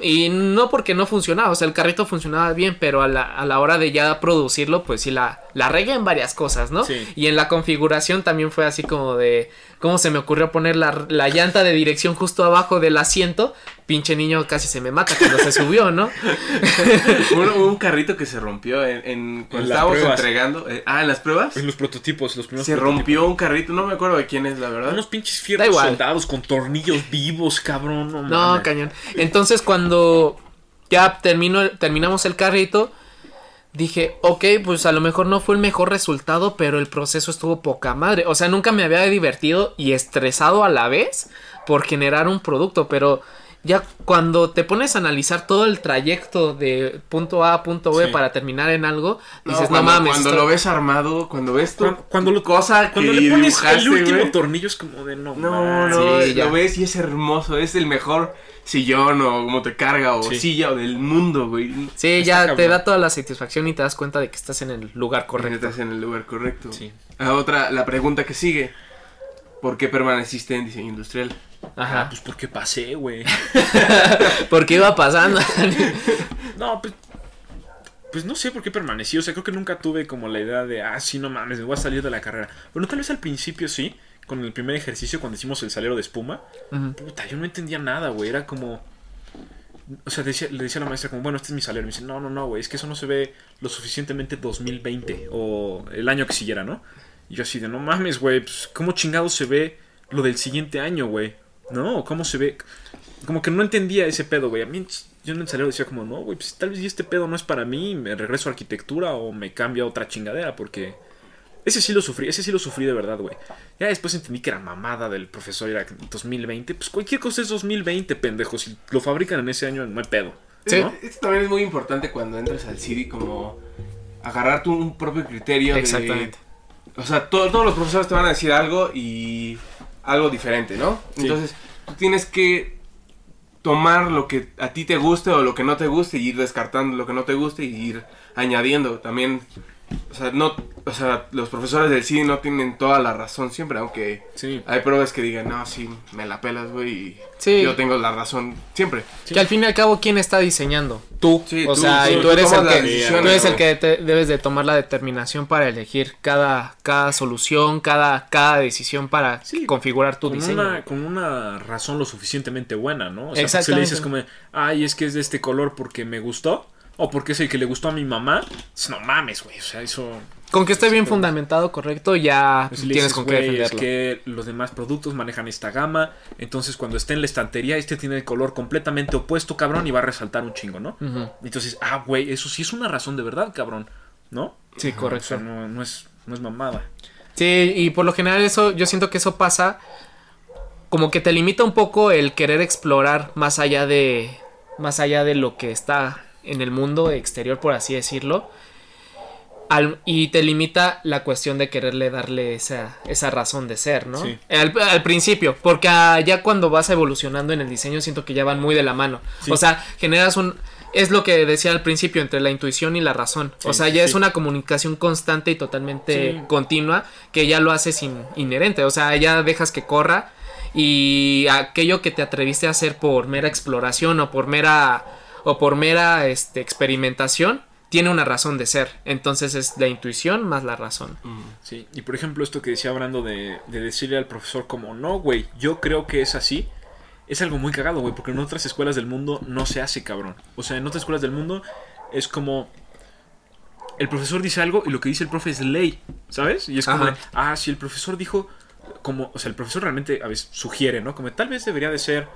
Y no porque no funcionaba, o sea, el carrito funcionaba bien, pero a la, a la hora de ya producirlo, pues sí la, la regué en varias cosas, ¿no? Sí. Y en la configuración también fue así como de, ¿cómo se me ocurrió poner la, la llanta de dirección justo abajo del asiento? Pinche niño casi se me mata cuando se subió, ¿no? Hubo hubo un carrito que se rompió en, en- cuando estábamos pruebas. entregando. eh, ah, en las pruebas. En los prototipos, los primeros Se prototipos. rompió un carrito, no me acuerdo de quién es, la verdad. Unos pinches Da fierros igual. soldados con tornillos vivos, cabrón. No, No, cañón. Entonces cuando ya terminó, terminamos el carrito, dije, ok, pues a lo mejor no fue el mejor resultado, pero el proceso estuvo poca madre. O sea, nunca me había divertido y estresado a la vez por generar un producto, pero ya cuando te pones a analizar todo el trayecto de punto A a punto B Sí. para terminar en algo, No, dices, cuando, no mames. Cuando esto- lo ves armado, cuando ves tu Cuando, cuando lo, cosa cuando que le pones dibujaste, el último tornillo es como de no. No, no, Sí, ya. lo ves y es hermoso, es el mejor sillón o como te carga o Sí. silla o del mundo, güey. Sí, Está ya te da toda la satisfacción y te das cuenta de que estás en el lugar correcto. Estás en el lugar correcto. Sí. Ah, otra, la pregunta que sigue. ¿Por qué permaneciste en diseño industrial? Ah, Ajá. pues porque pasé, güey. Porque iba pasando. No, pues. Pues no sé por qué permanecí. O sea, creo que nunca tuve como la idea de, ah, sí, no mames, me voy a salir de la carrera. Bueno, tal vez al principio sí, con el primer ejercicio cuando hicimos el salero de espuma. Puta, yo no entendía nada, güey. Era como. O sea, decía- le decía a la maestra, como, bueno, este es mi salero. Y me dice, no, no, no, güey, es que eso no se ve lo suficientemente 2020 o el año que siguiera, ¿no? Y yo así de, no mames, güey, pues, ¿cómo chingado se ve lo del siguiente año, güey? ¿No? ¿Cómo se ve? Como que no entendía ese pedo, güey. A mí, yo en el salero decía, como, no, güey, pues tal vez este pedo no es para mí, me regreso a arquitectura o me cambio a otra chingadera, porque. Ese sí lo sufrí, ese sí lo sufrí de verdad, güey. Ya después entendí que era mamada del profesor, era 2020. Pues cualquier cosa es 2020, pendejo. Si lo fabrican en ese año, no hay pedo. Sí. ¿no? Esto también es muy importante cuando entras al CD, como agarrar tu un propio criterio. de- Exactamente. O sea, to- todos los profesores te van a decir algo y algo diferente, ¿no? Sí. Entonces, tú tienes que tomar lo que a ti te guste o lo que no te guste y ir descartando lo que no te guste y ir añadiendo. También, o sea, no, o sea, los profesores del CD no tienen toda la razón siempre, aunque Sí. hay pruebas que digan, no, sí, me la pelas, güey, y Sí. yo tengo la razón siempre. Que al fin y al cabo, ¿quién está diseñando? Tú. Sí, o tú, sea, tú, y tú tú eres el que, tú eres el que te- debes de tomar la determinación para elegir cada, cada solución, cada, cada decisión para Sí, configurar tu con diseño. Una, con una razón lo suficientemente buena, ¿no? O sea, si Exactamente. le dices como, ay, es que es de este color porque me gustó, o porque es el que le gustó a mi mamá, no mames, güey. O sea, eso. Con que esté bien fundamentado, correcto, ya Pues, tienes dices, con qué "Güey, es defenderlo. que los demás productos manejan esta gama, entonces cuando esté en la estantería, este tiene el color completamente opuesto, cabrón, y va a resaltar un chingo, ¿no? Ujú. Entonces, ah, güey, eso sí es una razón de verdad, cabrón, ¿no? Sí, O correcto. sea, no, no es, no es mamada. Sí, y por lo general eso, yo siento que eso pasa como que te limita un poco el querer explorar más allá de, más allá de lo que está en el mundo exterior, por así decirlo. Al- y te limita la cuestión de quererle darle esa, esa razón de ser, ¿no? Sí. Al, al principio, porque ya cuando vas evolucionando en el diseño siento que ya van muy de la mano. Sí. O sea, generas un... Es lo que decía al principio, entre la intuición y la razón. o sea, sí, ya es una comunicación constante y totalmente Sí. continua que ya lo haces in- inherente. O sea, ya dejas que corra y aquello que te atreviste a hacer por mera exploración o por mera o por mera este, experimentación tiene una razón de ser. Entonces es la intuición más la razón. Sí, y por ejemplo esto que decía Brando de, de decirle al profesor como, no, güey, yo creo que es así, es algo muy cagado, güey, porque en otras escuelas del mundo no se hace, cabrón. O sea, en otras escuelas del mundo es como... El profesor dice algo y lo que dice el profe es ley, ¿sabes? Y es como, Ajá. ah, si el profesor dijo, como, o sea, el profesor realmente a veces sugiere, ¿no? Como tal vez debería de ser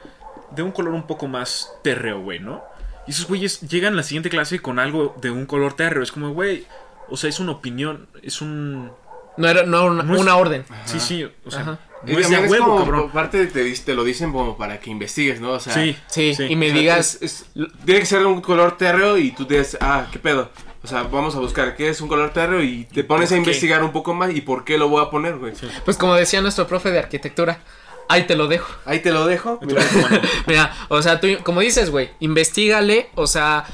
de un color un poco más térreo, güey, ¿no? Y esos güeyes llegan a la siguiente clase con algo de un color térreo, es como, güey, o sea, es una opinión, es un... No era no una, No es- una orden. Sí, sí, o sea, Ajá. No es de huevo, como, cabrón. parte te, te lo dicen como para que investigues, ¿no? O sea, Sí, Sí, y me o sea, digas... es- es- tiene que ser un color térreo y tú dices, ah, ¿qué pedo? O sea, vamos a buscar qué es un color térreo y te pones a qué? investigar un poco más y por qué lo voy a poner, güey. Pues como decía nuestro profe de arquitectura, ahí te lo dejo. Ahí te lo dejo. mira. Mira, o sea, tú, como dices, güey, investigale, o sea,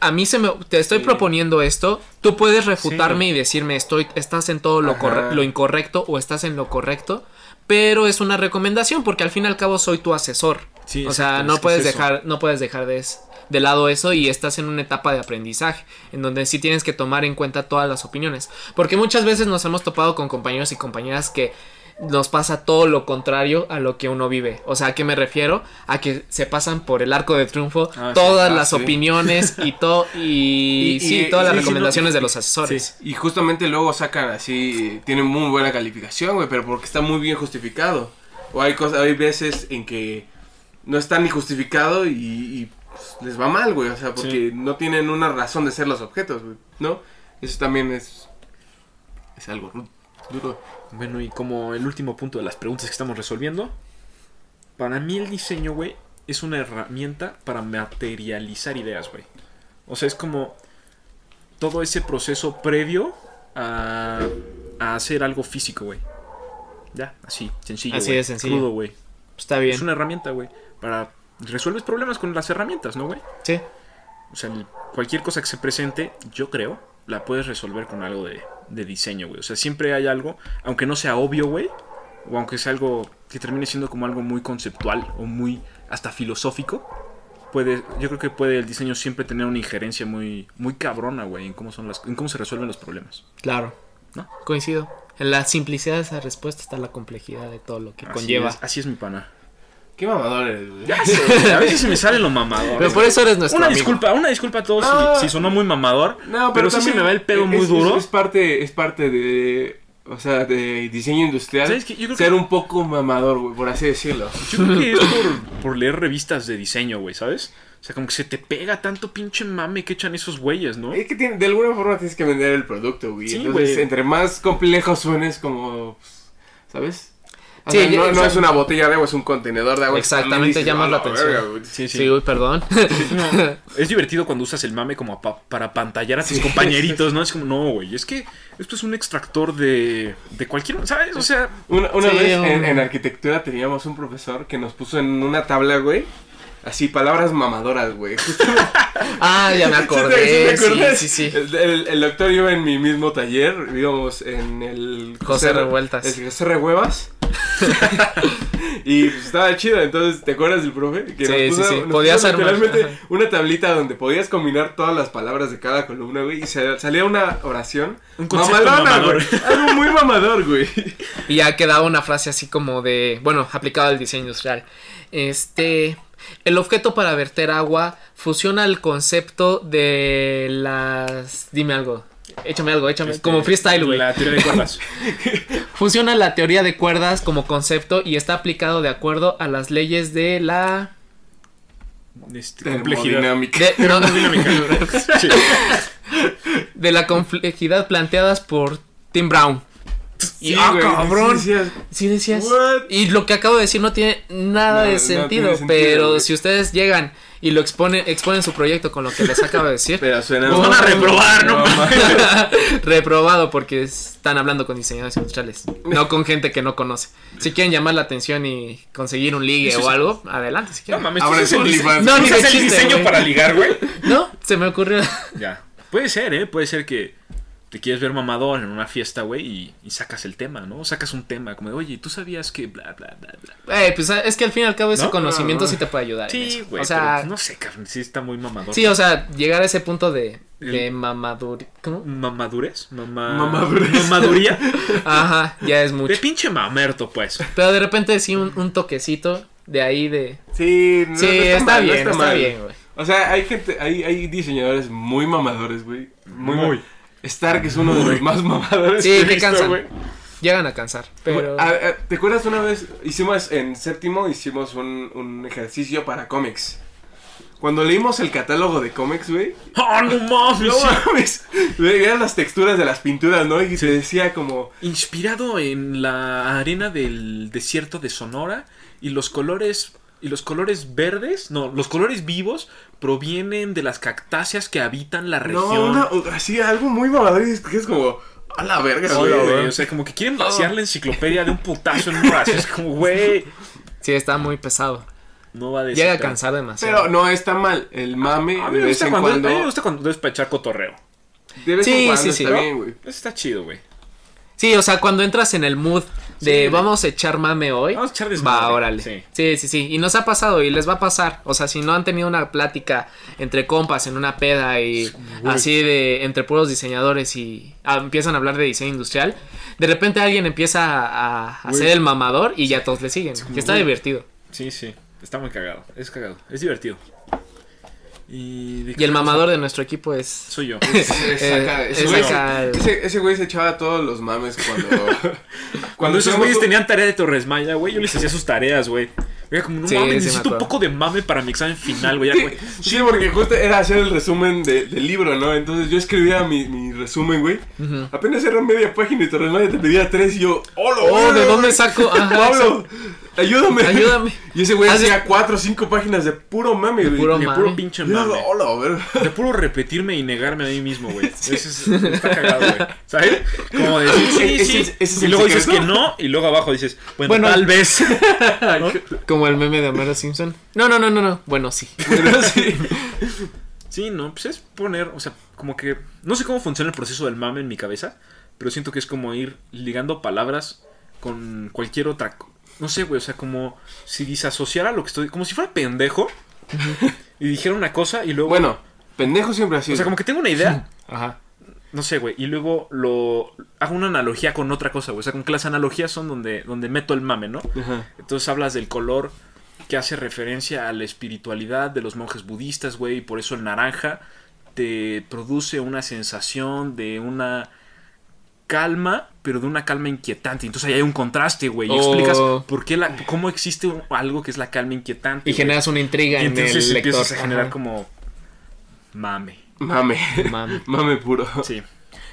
a mí se me, te estoy Sí. proponiendo esto, tú puedes refutarme Sí. y decirme, estoy, estás en todo lo, corre- lo incorrecto o estás en lo correcto, pero es una recomendación porque al fin y al cabo soy tu asesor. Sí, o sea, no puedes es dejar, no puedes dejar de, es- de lado eso y estás en una etapa de aprendizaje, en donde sí tienes que tomar en cuenta todas las opiniones. Porque muchas veces nos hemos topado con compañeros y compañeras que nos pasa todo lo contrario a lo que uno vive. O sea, ¿a qué me refiero? A que se pasan por el arco de triunfo Ah, sí. todas Ah, las sí. opiniones y todo y, Y- sí, y- todas las recomendaciones de los asesores. Y justamente luego sacan así, tienen muy buena calificación, güey, pero porque está muy bien justificado. O hay cosas, hay veces en que no está ni justificado y, y, pues, les va mal, güey, o sea, porque no tienen una razón de ser los objetos, güey, ¿no? Eso también es es algo duro. Bueno, y como el último punto de las preguntas que estamos resolviendo, para mí el diseño, güey, es una herramienta para materializar ideas, güey. O sea, es como todo ese proceso previo a, a hacer algo físico, güey. Ya, así, sencillo. Así de sencillo. Crudo, güey. Está bien. Es una herramienta, güey. Para resuelves problemas con las herramientas, ¿no, güey? Sí. O sea, cualquier cosa que se presente, yo creo, la puedes resolver con algo de, de diseño, güey. O sea, siempre hay algo, aunque no sea obvio, güey, o aunque sea algo que termine siendo como algo muy conceptual o muy hasta filosófico, puede, yo creo que puede el diseño siempre tener una injerencia muy, muy cabrona, güey, en cómo son las, en cómo se resuelven los problemas. Claro. ¿No? Coincido. En la simplicidad de esa respuesta está la complejidad de todo lo que Así conlleva. es, así es mi pana. Qué mamador eres, güey. Ya sé, a veces se me sale lo mamador. Pero por eso eres nuestro Una amigo. disculpa, una disculpa a todos Ah. si, si sonó muy mamador. No, pero, sí se también me va el pedo es- muy es- duro. Es, parte, es parte de, o sea, de diseño industrial. ¿Sabes qué? Yo creo ser que- un poco mamador, güey, por así decirlo. Yo creo que es por, por leer revistas de diseño, güey, ¿sabes? O sea, como que se te pega tanto pinche mame que echan esos güeyes, ¿no? Es que tiene- de alguna forma tienes que vender el producto, güey. Sí, Entonces, güey. entre más complejo suenes, como, pues, ¿sabes? Sí, sea, no, es una botella de agua, es un contenedor de agua. Exactamente, Dices, llamas "A la atención". verga, güey". Sí, Sí, uy, perdón. No, es divertido cuando usas el mame como pa- para pantallar a tus compañeritos, ¿no? Es como, no, güey, es que esto es un extractor de, de cualquier, ¿sabes? O sea, Una, una Sí, vez un- en, en arquitectura teníamos un profesor que nos puso en una tabla, güey. Así, palabras mamadoras, güey. ah, ya me ¿Sí te- acordé. sí te acuerdas? Sí, sí, sí. El, el- el doctor iba en mi mismo taller, íbamos en el... José Revueltas. El José Revuevas. y pues estaba chido, entonces, ¿te acuerdas del profe? Que Sí, nos puso, sí, sí. nos Podías puso literalmente ajá. una tablita donde podías combinar todas las palabras de cada columna, güey, y salía una oración. Un mamadona, mamador. güey. Algo muy mamador, güey. Y ya quedaba una frase así como de, bueno, aplicado al diseño industrial. Este, el objeto para verter agua fusiona el concepto de las, dime algo, échame algo, échame, este, como freestyle, güey. La teoría de cuerdas. Fusiona la teoría de cuerdas como concepto y está aplicado de acuerdo a las leyes de la, Este, complejidad. Termodinámica. de, no, Sí. de la complejidad planteadas por Tim Brown. Y, ah, güey, cabrón. sí decías, Sí decías. What? Y lo que acabo de decir no tiene nada No, de no sentido, pero güey. si ustedes llegan y lo exponen, exponen su proyecto con lo que les acabo de decir, Pero suena... Van a reprobar, ¿no? reprobado porque están hablando con diseñadores industriales, no con gente que no conoce. Si quieren llamar la atención y conseguir un ligue o algo, adelante si No quieren. mames, Ahora es el No, ni el chiste, diseño güey. para ligar, güey. No, se me ocurrió. Ya. Puede ser, ¿eh? Puede ser que te quieres ver mamador en una fiesta, güey, y, y sacas el tema, ¿no? Sacas un tema como de, oye, ¿tú sabías que bla, bla, bla, bla? Eh, pues es que al fin y al cabo ese ¿No? conocimiento No, no. sí te puede ayudar. Sí, güey, O sea, pero no sé, cabrón, sí está muy mamador. sí, o sea, llegar a ese punto de, de El- mamaduri... ¿Cómo? ¿Mamadurez? Mama... Mamadurez. ¿Mamaduría? Ajá, ya es mucho. De pinche mamerto, pues. Pero de repente sí un, un toquecito de ahí de... Sí, no, Sí, no está, mal, no bien, está, mal. bien, güey. O sea, hay gente, hay, hay diseñadores muy mamadores, güey. Muy. Muy. Stark es uno de los más mamadores Sí, que cansan. güey. Llegan a cansar, pero... ¿Te acuerdas una vez? Hicimos en séptimo, hicimos un, un ejercicio para cómics. Cuando leímos el catálogo de cómics, güey. ¡Ah, no mames! No mames. Veías las texturas de las pinturas, ¿no? Y se decía como. Inspirado en la arena del desierto de Sonora y los colores y los colores verdes, no, los colores vivos provienen de las cactáceas que habitan la región. No, una, así algo muy mamador. que es como. A la verga, güey. güey, O sea, como que quieren vaciar la enciclopedia de un putazo en un brazo. Es como, güey, Sí, está muy pesado. no va a decir. Llega a cansar demasiado. Pero no está mal. El mame A mí de me vez gusta en cuando, cuando. a mí me gusta cuando debes para echar cotorreo. De vez Sí, en cuando sí, sí. está ¿no? bien, güey. Eso está chido, güey. Sí, o sea, cuando entras en el mood de Sí, vamos a echar mame hoy. Vamos a echar desmadre. Va, órale. Sí. Sí. sí, sí, Y nos ha pasado y les va a pasar. O sea, si no han tenido una plática entre compas en una peda y así de entre puros diseñadores y ah, empiezan a hablar de diseño industrial, de repente alguien empieza a, a ser el mamador y ya todos le siguen. Que está divertido. Sí, sí. Está muy cagado. Es cagado. Es divertido. Y, ¿de Y qué el a- mamador de nuestro equipo es. Soy yo. Es acá, Eh, ese, es güey, acá el- ese- ese güey se echaba todos los mames cuando. Cuando esos güeyes tenían tarea de Torres Maya, güey, yo les hacía sus tareas, güey. Era como, no Sí, mames, necesito un poco de mame para mi examen final, güey. Sí, porque justo era hacer el resumen de- del libro, ¿no? Entonces yo escribía mi, mi resumen, güey. Ujú. Apenas era media página y Torres Maya te pedía tres y yo, ¡Hola! Oh, ¿de dónde saco? Ajá, Pablo, ayúdame. Ayúdame. Y ese güey hacía cuatro o cinco páginas de puro mame, güey. puro De mame. puro pinche yo, mame. hola, a ver. De puro repetirme y negarme a mí mismo, güey. Ese es, está cagado, güey. ¿Sabes? Como decir, sí, Ese sí. es- ese es y luego dices que no, y luego abajo dices, bueno, Bueno. tal vez. Como el meme de Homero Simpson. No, no, no, no, no. Bueno, sí. Pero sí. Sí, no, pues es poner, o sea, como que. No sé cómo funciona el proceso del mame en mi cabeza, pero siento que es como ir ligando palabras con cualquier otra. No sé, güey, o sea, como si disasociara lo que estoy. Como si fuera pendejo y dijera una cosa y luego. Bueno, pendejo siempre así. o sea, como que tengo una idea. Ajá. No sé, güey. Y luego lo hago una analogía con otra cosa, güey. O sea, como que las analogías son donde, donde meto el mame, ¿no? Ajá. Entonces hablas del color que hace referencia a la espiritualidad de los monjes budistas, güey. Y por eso el naranja te produce una sensación de una calma, pero de una calma inquietante. Entonces ahí hay un contraste, güey. Y Oh. explicas por qué la, cómo existe un- algo que es la calma inquietante. Y güey. generas una intriga Y en entonces el lector. a generar Ajá. como mame. Mame. Mame. Mame puro. Sí.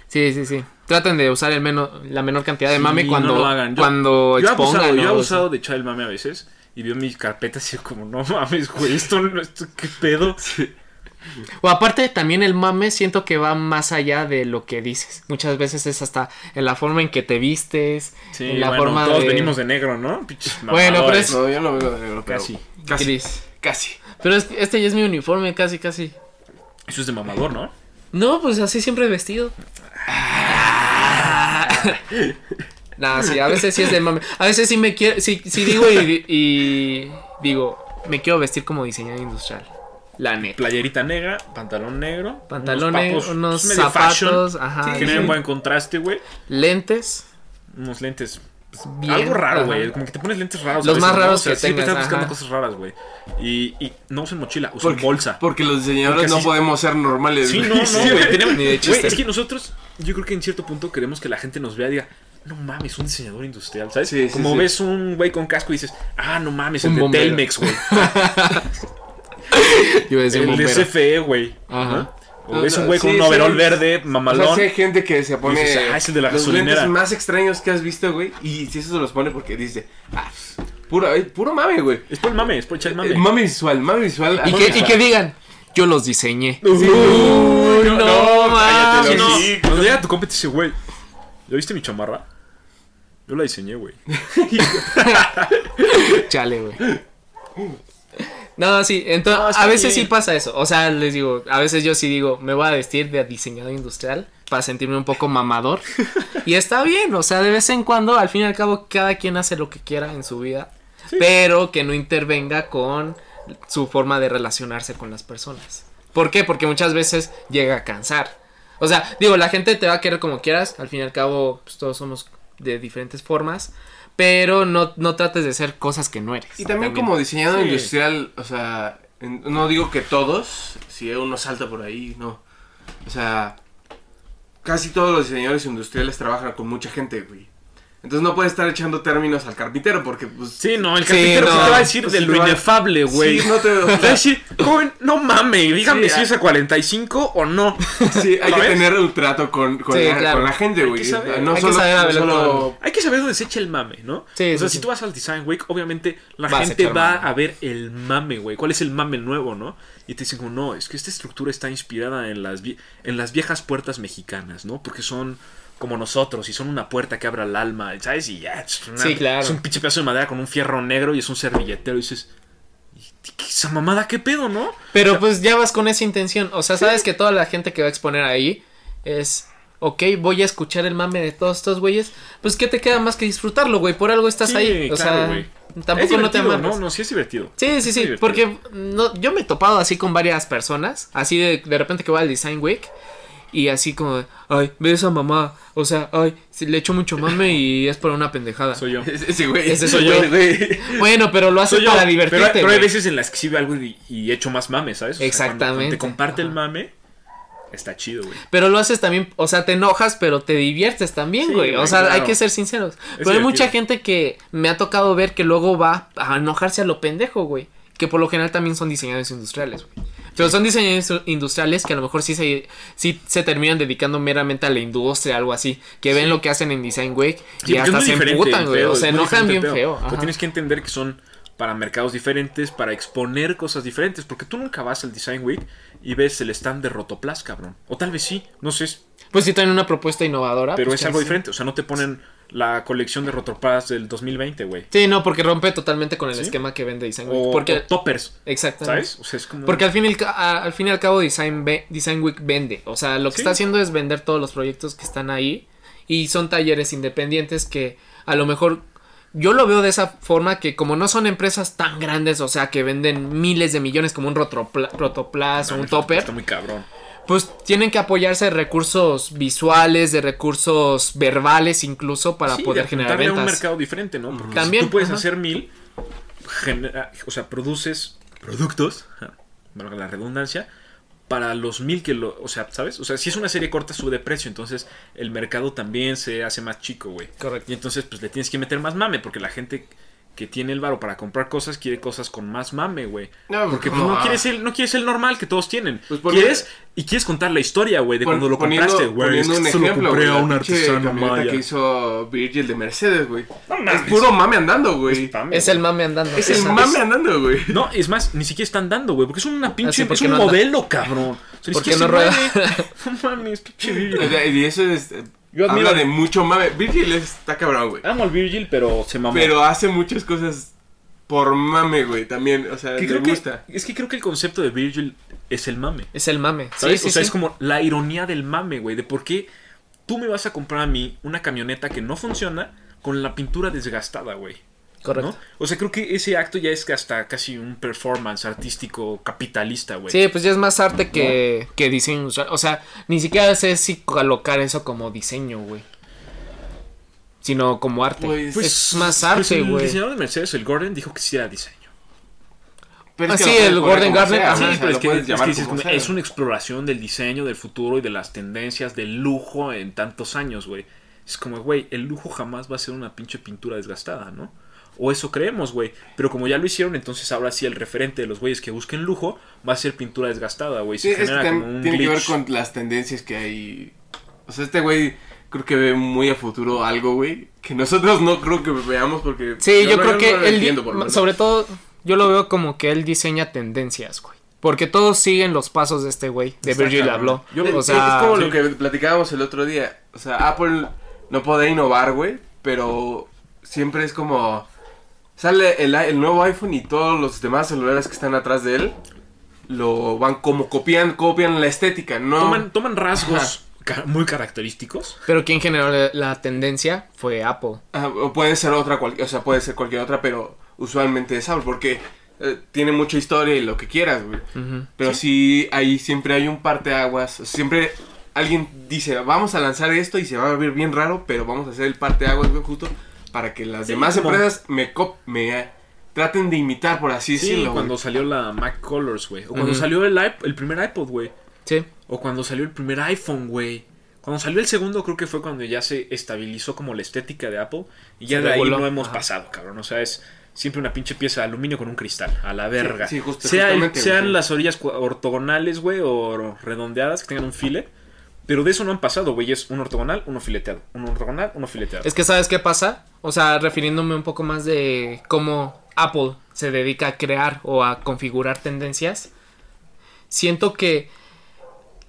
Sí, sí, sí. Traten de usar el menos, la menor cantidad de Sí, mame cuando, no lo hagan. Yo- cuando Yo he expongan. abusado, yo he abusado de echar el mame a veces. Y veo mis carpetas y yo como, no mames, güey, esto, no- esto qué pedo. O aparte también el mame siento que va más allá de lo que dices. Muchas veces es hasta en la forma en que te vistes, Sí, en la bueno, forma todos de... venimos de negro, ¿no? Pinches Bueno, pero es- mamadores. No, yo no vengo de negro, pero Casi. Casi. gris. Casi. Pero es, este ya es mi uniforme, casi, casi. Eso es de mamador, ¿no? No, pues así siempre he vestido. Nah, sí, a veces sí es de mame. A veces sí me quiero, sí, sí digo y, y digo, me quiero vestir como diseñador industrial. La neta. Playerita negra, pantalón negro. Pantalones, unos, papos, unos pues, fashion, zapatos, ajá. que sí. generan buen contraste, güey. Lentes. Unos lentes. pues, Bien, algo raro, güey. Como que te pones lentes raros. Los más raros O sea, que siempre tengas, estás buscando ajá. cosas raras, güey. Y, y no usen mochila, usen Porque, bolsa. Porque los diseñadores Porque no así- podemos ser normales. Sí, no, no, güey. tenemos- Ni de güey, chiste. es que nosotros, yo creo que en cierto punto queremos que la gente nos vea y diga, no mames, un diseñador industrial, ¿sabes? Sí, sí, Como sí. ves un güey con casco y dices, ah, no mames, el Un de bombero. Telmex, güey. Iba a decir el. CFE, güey. Ajá. ¿no? O No, ves un no, güey con sí, un sí. overol verde, O sea, mamalón. sí hay gente que se pone dices, ah, es el de la los gasolinera. lentes más extraños que has visto, güey. Y si eso se los pone porque dice, ah, pues, puro, eh, puro mame, güey. Es por el mame, es por echar mame. Eh, Mame visual, mame visual. Y mame que, y visual. que digan, yo los diseñé. Sí. Uy, no, mames. no, sí. cuando llega tu compa y te dice, güey, ¿ya viste mi chamarra? Yo la diseñé, güey. Chale, güey. No, sí, entonces No, a veces bien. sí pasa eso. O sea, les digo, a veces yo sí digo, me voy a vestir de diseñador industrial para sentirme un poco mamador. y está bien, o sea, de vez en cuando, al fin y al cabo, cada quien hace lo que quiera en su vida, pero que no intervenga con su forma de relacionarse con las personas. ¿Por qué? Porque muchas veces llega a cansar. O sea, digo, la gente te va a querer como quieras, al fin y al cabo, pues todos somos de diferentes formas, pero no, no trates de ser cosas que no eres. Y también, como diseñador Sí. industrial, o sea, en- no digo que todos, si uno salta por ahí, no. O sea, casi todos los diseñadores industriales trabajan con mucha gente, güey. Entonces no puedes estar echando términos al carpintero porque, pues... Sí, no, el carpintero sí no. te va a decir Pues de sí lo inefable, güey. Sí, no te... o Te va a decir, joven, no mames, dígame Sí, si es a 45 o no. sí, hay que tener un trato con, con, Sí, la, claro. con la gente, güey. No hay que solo, saber no hablar solo- Hay que saber dónde se echa el mame, ¿no? Sí, o sea, sí, si sí. tú vas al Design Week, obviamente la Vas gente va mame. a ver el mame, güey. ¿Cuál es el mame nuevo, no? Y te dicen como, no, es que esta estructura está inspirada en las, vie- en las viejas puertas mexicanas, ¿no? Porque son como nosotros y son una puerta que abre al alma, ¿sabes? Y ya, es, una- Sí, claro. es un pinche pedazo de madera con un fierro negro y es un servilletero y dices, "¿Y qué- esa mamada qué pedo, no? Pero pues ya vas con esa intención. O sea, sabes que toda la gente que va a exponer ahí es ok, voy a escuchar el mame de todos estos güeyes, pues ¿qué te queda más que disfrutarlo, güey? Por algo estás Sí, ahí. O claro, sea, güey. tampoco no te amarras. No, no, sí es divertido. Sí, sí, sí, porque no, yo me he topado así con varias personas, así de, de repente que voy al Design Week y así como, de, ay, ve esa mamá, o sea, ay, le echo mucho mame y es por una pendejada. Soy yo. Ese güey. Ese soy yo. yo. Bueno, pero lo haces Soy yo. para pero, divertirte, pero hay güey. veces en las que sí veo algo y, y echo más mame, ¿sabes? O sea, cuando- cuando Exactamente. te comparte el mame, está chido, güey. Pero lo haces también, o sea, te enojas, pero te diviertes también, Sí, güey. o güey, sea, hay que ser sinceros. pero hay mucha gente que me ha tocado ver que luego va a enojarse a lo pendejo, güey. Que por lo general también son diseñadores industriales, güey. Pero son diseñadores industriales que a lo mejor sí se, sí se terminan dedicando meramente a la industria, algo así. Que ven lo que hacen en Design Week Sí, y hasta se emputan, güey. O se enojan bien pedo. feo. Pero tienes que entender que son para mercados diferentes, para exponer cosas diferentes. Porque tú nunca vas al Design Week y ves el stand de Rotoplas, cabrón. O tal vez sí, no sé, Pues si traen una propuesta innovadora. pero pues es algo diferente. O sea, no te ponen la colección de Rotoplas del 2020, güey. Sí, no, porque rompe totalmente con el ¿Sí? esquema que vende Design Week. O, porque, o toppers, exactamente. ¿sabes? O sea, es como... Porque al fin, y al, al fin y al cabo Design, Design Week vende. O sea, lo que Sí. está haciendo es vender todos los proyectos que están ahí. Y son talleres independientes que a lo mejor yo lo veo de esa forma que como no son empresas tan grandes, o sea, que venden miles de millones como un Rotopla- Rotoplas No, o un Topper, Está muy cabrón. Pues tienen que apoyarse de recursos visuales, de recursos verbales incluso para Sí, poder de generar ventas. un mercado diferente, ¿no? Porque También, si tú puedes ajá. hacer mil, genera- o sea, produces productos, valga la redundancia, para los mil que lo, o sea, ¿sabes? O sea, si es una serie corta sube de precio, entonces el mercado también se hace más chico, güey. Correcto. Y entonces pues le tienes que meter más mame, porque la gente que tiene el varo para comprar cosas quiere cosas con más mame, güey. No, Porque ¿cómo? pues, no Ah. quieres el no quieres el normal que todos tienen. Pues, quieres y quieres contar la historia, güey, de Pon- cuando lo poniendo- compraste, güey. Poniendo Es un lo ejemplo, compré a la un artesano maya. que hizo Virgil de Mercedes, güey. No Es puro mame andando, güey. Es el mame andando. Es el mame andando, güey. No, es más, ni siquiera están dando, güey, porque es una pinche, es porque un no anda. modelo, cabrón. O sea, ni ¿Por qué siquiera no rueda? No mames, pinche Virgil. Y eso es. Yo admiro- habla de mucho mame. Virgil está cabrón, güey. Amo al Virgil, pero se mamó. Pero hace muchas cosas por mame, güey. También, o sea, Que le creo que- gusta. es que creo que el concepto de Virgil es el mame. Es el mame. ¿Sabes? Sí, sí, o sea, sí. es como la ironía del mame, güey, de por qué tú me vas a comprar a mí una camioneta que no funciona con la pintura desgastada, güey. Correcto. ¿no? O sea, creo que ese acto ya es hasta casi un performance artístico capitalista, güey. Sí, pues ya es más arte que, que diseño. O sea, ni siquiera sé si colocar eso como diseño, güey. Sino como arte. Pues- es más pues arte, el güey. diseñador de Mercedes, el Gordon, dijo que sí era diseño. Pero Ah, que sí, el Gordon Garnet, sea, ajá. o sea, sí, pero es que, como es una exploración del diseño, del futuro y de las tendencias del lujo en tantos años, güey. Es como, güey, el lujo jamás va a ser una pinche pintura desgastada, ¿no? O eso creemos, güey. Pero como ya lo hicieron, entonces ahora sí el referente de los güeyes que busquen lujo va a ser pintura desgastada, güey. Sí, Se es que genera también como un tiene que ver con las tendencias que hay. O sea, este güey creo que ve muy a futuro algo, güey. Que nosotros no creo que veamos porque. Sí, yo, no- creo no que él, entiendo, sobre todo, yo lo veo como que él diseña tendencias, güey. Porque todos siguen los pasos de este güey. De Virgil habló. O sea, es como sí. lo que platicábamos el otro día. O sea, Apple no puede innovar, güey. Pero siempre es como. Sale el, el nuevo iPhone y todos los demás celulares que están atrás de él lo van como copian, copian la estética, ¿no? Toman, toman rasgos muy característicos. pero quien generó la, la tendencia fue Apple. Ah, o puede ser otra, cual- o sea, puede ser cualquier otra, pero usualmente es Apple porque eh, tiene mucha historia y lo que quieras, güey. Pero sí. ahí siempre hay un parteaguas. Siempre alguien dice, vamos a lanzar esto y se va a ver bien raro, pero vamos a hacer el parteaguas, güey, justo para que las Sí, demás como- empresas me, cop- me traten de imitar, por así Sí, decirlo. cuando salió la Mac Colors, güey. O cuando salió el, iP- el primer iPod, güey. Sí. O cuando salió el primer iPhone, güey. Cuando salió el segundo, creo que fue cuando ya se estabilizó como la estética de Apple. Y ya Se de ahí no hemos Ajá. pasado, cabrón. O sea, es siempre una pinche pieza de aluminio con un cristal. A la verga. sí, justo- Sea el- sean las orillas ortogonales, güey, o redondeadas, que tengan un fillet. Pero de eso no han pasado, güey. Es un ortogonal, uno fileteado. Un ortogonal, uno fileteado. Es que sabes qué pasa, o sea, refiriéndome un poco más de cómo Apple se dedica a crear o a configurar tendencias, siento que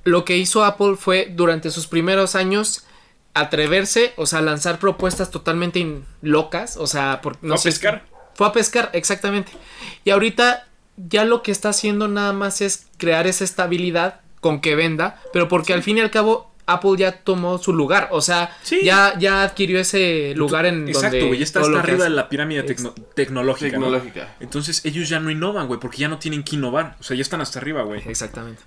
lo que hizo Apple fue durante sus primeros años atreverse, o sea, lanzar propuestas totalmente locas, o sea, por, no Fue a pescar. Fue a pescar, exactamente. Y ahorita ya lo que está haciendo nada más es crear esa estabilidad con que venda, pero porque al fin y al cabo Apple ya tomó su lugar. O sea, Sí. ya, ya adquirió ese lugar en Exacto, donde. güey. Ya está que arriba de la pirámide tecno- tecnológica. ¿no? Tecnológica. Entonces ellos ya no innovan, güey, porque ya no tienen que innovar. O sea, ya están hasta arriba, güey. Exactamente.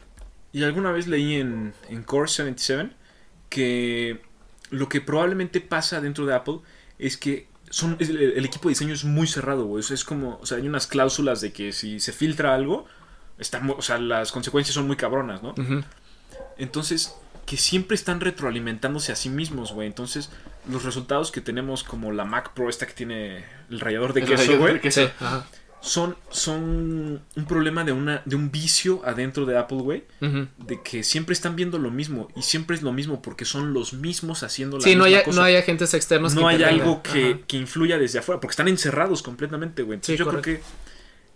Y alguna vez leí en, en Core 77 que lo que probablemente pasa dentro de Apple es que son, el, el equipo de diseño es muy cerrado, güey. O sea, es como, o sea, hay unas cláusulas de que si se filtra algo, está, o sea, las consecuencias son muy cabronas, ¿no? Entonces, que siempre están retroalimentándose a sí mismos, güey. Entonces, los resultados que tenemos como la Mac Pro esta que tiene el rallador de El queso, güey. Sí, ajá. son, son un problema de, una, de un vicio adentro de Apple, güey de que siempre están viendo lo mismo y siempre es lo mismo porque son los mismos haciendo la Sí, no hay, cosa. no hay agentes externos No que hay algo que, que influya desde afuera porque están encerrados completamente, güey. Entonces Sí, yo correcto. creo que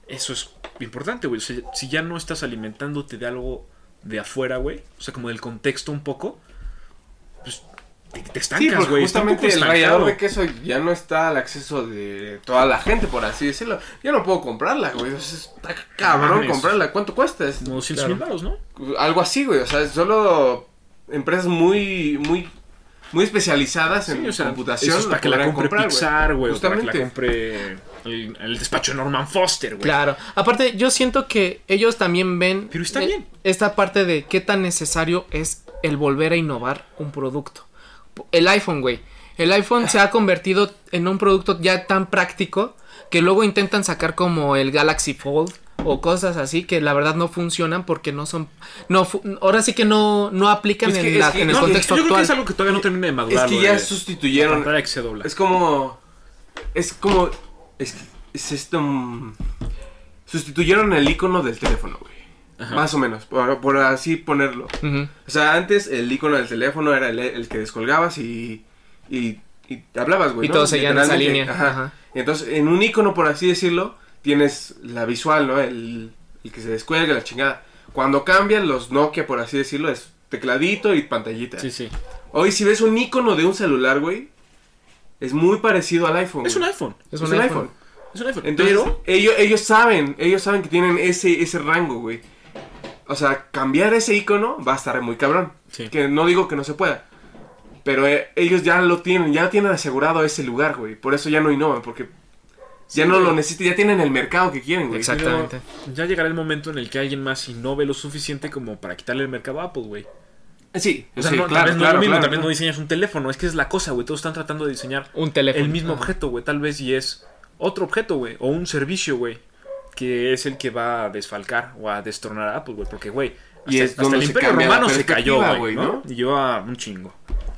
eso es importante, güey. O sea, si ya no estás alimentándote de algo de afuera, güey, o sea, como del contexto un poco, pues te, te estancas, güey. justamente el rallador de queso ya no está al acceso de toda la gente, por así decirlo. Yo no puedo comprarla, güey. o sea, Está cabrón comprarla. ¿Cuánto cuesta? Es Como 200 mil Claro. baros, ¿no? algo así, güey. O sea, solo empresas muy, muy, muy especializadas en Sí, o sea, computación. eso es para que la compre comprar, Pixar, güey, para que la Justamente. El, el despacho de Norman Foster, güey. Claro. Aparte, yo siento que ellos también ven. Pero está eh, bien. Esta parte de qué tan necesario es el volver a innovar un producto. El iPhone, güey. El iPhone se ha convertido en un producto ya tan práctico que luego intentan sacar como el Galaxy Fold o cosas así que la verdad no funcionan porque no son no ahora sí que no no aplican Es que- en, es la- que en el no, contexto yo creo que actual. es algo que todavía no termina de madurar. Es que ya de- sustituyeron. la pantalla que se dobla. Es como. Es como. Es, es esto. mm, Sustituyeron el icono del teléfono, güey. Ajá. Más o menos, por, por así ponerlo. O sea, antes el icono del teléfono era el, el que descolgabas y. y, y hablabas, güey. Y ¿no? todos seguían esa línea, Ajá. entonces, en un icono, por así decirlo, tienes la visual, ¿no? El, el que se descuelga, la chingada. Cuando cambian los Nokia, por así decirlo, es tecladito y pantallita. Sí, sí. Hoy, si ves un icono de un celular, güey, es muy parecido al iPhone. Es un iPhone. Es Es un iPhone. iPhone. Es un iPhone. Entonces, pero ellos, ellos saben, ellos saben que tienen ese, ese rango, güey. O sea, cambiar ese icono va a estar muy cabrón. Sí. Que no digo que no se pueda. Pero eh, ellos ya lo tienen, ya tienen asegurado ese lugar, güey. Por eso ya no innovan, porque ya no güey. lo necesitan, ya tienen el mercado que quieren, güey. Pero Exactamente. ya llegará el momento en el que alguien más innove lo suficiente como para quitarle el mercado a Apple, güey. Sí, O sea, sí, no, claro, tal vez no es lo mismo, claro, tal vez no diseñas un teléfono, es que es la cosa, güey. Todos están tratando de diseñar Un teléfono. el mismo objeto, güey. Tal vez y es otro objeto, güey. O un servicio, güey. Que es el que va a desfalcar o a destronar a Apple, güey. Porque, güey, hasta, Y es hasta donde el Imperio Romano se cayó, güey, ¿no? ¿no? Y lleva un chingo.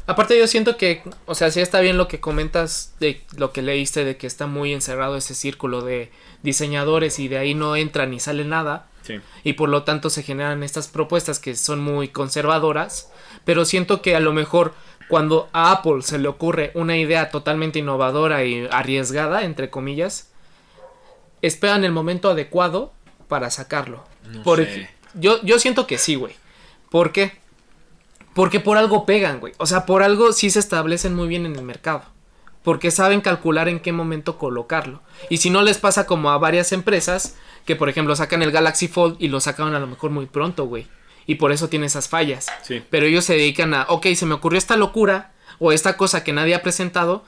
Aparte yo siento que, o sea, sí está bien lo que comentas de lo que leíste de que está muy encerrado ese círculo de diseñadores y de ahí no entra ni sale nada Sí. y por lo tanto se generan estas propuestas que son muy conservadoras, pero siento que a lo mejor cuando a Apple se le ocurre una idea totalmente innovadora y arriesgada, entre comillas, esperan el momento adecuado para sacarlo. No sé. yo, yo siento que sí, güey. ¿Por qué? Porque por algo pegan, güey. O sea, por algo sí se establecen muy bien en el mercado. Porque saben calcular en qué momento colocarlo. Y si no les pasa como a varias empresas que, por ejemplo, sacan el Galaxy Fold y lo sacan a lo mejor muy pronto, güey. Y por eso tiene esas fallas. Sí. Pero ellos se dedican a, ok, se me ocurrió esta locura o esta cosa que nadie ha presentado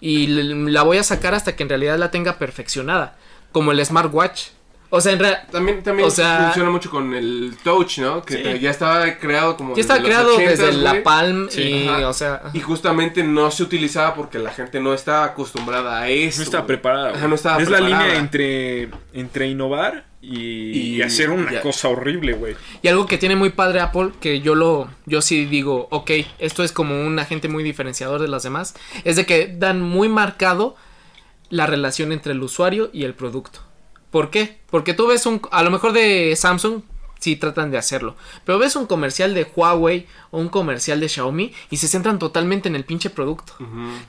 y la voy a sacar hasta que en realidad la tenga perfeccionada. Como el smartwatch. O sea, en realidad... También, también O sea- funciona mucho con el touch, ¿no? Que Sí. ya estaba creado como Ya está desde los creado 80s, desde la. Palm Sí. y, o sea... Y justamente no se utilizaba porque la gente no estaba acostumbrada a eso. No estaba güey. preparada. Ajá, no estaba es la línea entre, entre innovar y, Y- y hacer una ya. cosa horrible, güey. Y algo que tiene muy padre Apple, que yo lo, yo sí digo, ok, esto es como un agente muy diferenciador de las demás, es de que dan muy marcado la relación entre el usuario y el producto. ¿Por qué? Porque tú ves un, a lo mejor de Samsung, sí tratan de hacerlo, pero ves un comercial de Huawei o un comercial de Xiaomi y se centran totalmente en el pinche producto.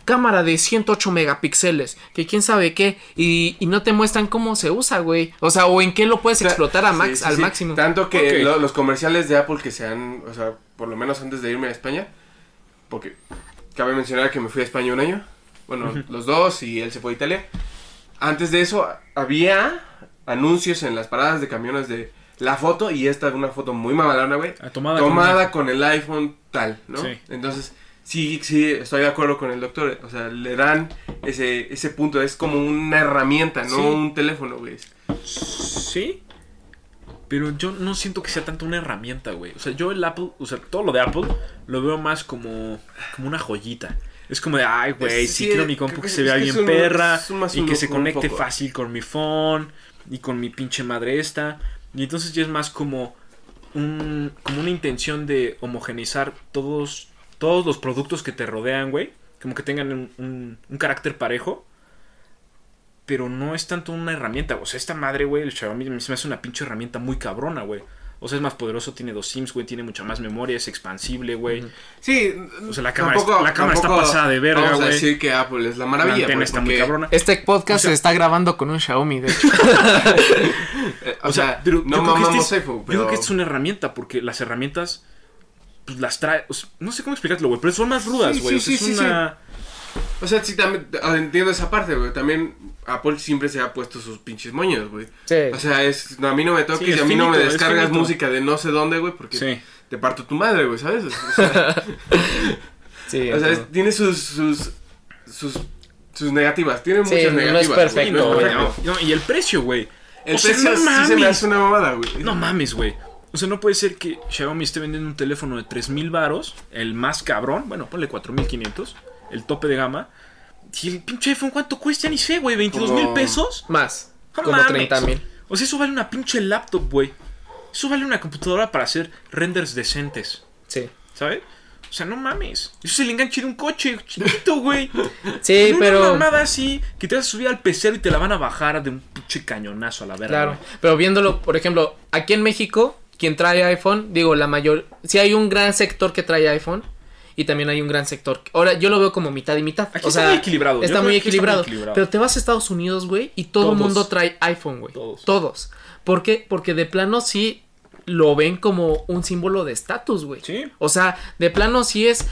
Cámara de 108 megapíxeles, que quién sabe qué, y, y no te muestran cómo se usa, güey. O sea, o en qué lo puedes O sea, explotar a sí, max, sí, al sí. máximo. Tanto que lo- los comerciales de Apple que se han, o sea, por lo menos antes de irme a España, porque cabe mencionar que me fui a España un año, bueno, los dos y él se fue a Italia. Antes de eso había anuncios en las paradas de camiones de la foto y esta es una foto muy mamalona, güey. Ah, tomada, Tomada con el iPhone tal, ¿no? Sí. Entonces, sí, sí, estoy de acuerdo con el doctor. O sea, le dan ese, ese punto. Es como una herramienta, no Sí. un teléfono, güey. Sí. Pero yo no siento que sea tanto una herramienta, güey. O sea, yo el Apple, o sea, todo lo de Apple lo veo más como, como una joyita. Es como de, ay, güey, si quiero mi compu que se vea bien un- perra un- y un que se conecte fácil con mi phone y con mi pinche madre esta. Y entonces ya es más como un, como una intención de homogeneizar todos, todos los productos que te rodean, güey. Como que tengan un, un- un carácter parejo. Pero no es tanto una herramienta. O sea, esta madre, güey, el Xiaomi se me hace una pinche herramienta muy cabrona, güey. O sea, es más poderoso, tiene dos SIMs, güey, tiene mucha más memoria, es expansible, güey. Sí, O sea, la cámara está- la cámara está pasada de verga, Vamos a güey. decir que Apple es la La maravilla. antena güey, está muy cabrona. Este podcast O sea- se está grabando con un Xiaomi, de hecho. eh, O, O sea, pero no yo creo que mamamos este es- iPhone, Yo pero... creo que es una herramienta, porque las herramientas, pues las trae. o sea, no sé cómo explicártelo, güey, pero son más rudas, Sí, güey. sí, o sea, sí, es sí, una. O sea, sí, también ah, entiendo esa parte, güey. También Apple siempre se ha puesto sus pinches moños, güey. Sí. O sea, es, no, a mí no me toques Sí, y a mí no me descargas música de no sé dónde, güey, porque Sí. te parto tu madre, güey, ¿sabes? O sea, sí, o sea, es- tiene sus, sus, sus, sus negativas. Tiene Sí, muchas no es negativas. güey, no es perfecto. no, no, y el precio, güey. El O sea, precio no sí se me hace una mamada, güey. No mames, güey. O sea, no puede ser que Xiaomi esté vendiendo un teléfono de 3000 varos, el más cabrón, bueno, ponle 4500, el tope de gama. Y el pinche iPhone, ¿cuánto cuesta? Ni sé, güey, 22 mil pesos. Más. No como mames. 30 mil. O sea, eso vale una pinche laptop, güey. Eso vale una computadora para hacer renders decentes, Sí. ¿sabes? O sea, no mames. Eso es el enganche de un coche chiquito, güey. Sí, No pero. Una mamada así que te vas a subir al pecero y te la van a bajar de un pinche cañonazo a la verga. Claro. Pero viéndolo, por ejemplo, aquí en México, quien trae iPhone, digo, la mayor. Sí hay un gran sector que trae iPhone. Y también hay un gran sector. Ahora, yo lo veo como mitad y mitad. Aquí o está sea, muy equilibrado. Está muy aquí está muy equilibrado. equilibrado. Pero te vas a Estados Unidos, güey, y todo el mundo trae iPhone, güey. Todos. Todos. ¿Por qué? Porque de plano sí lo ven como un símbolo de estatus, güey. Sí. O sea, de plano sí es.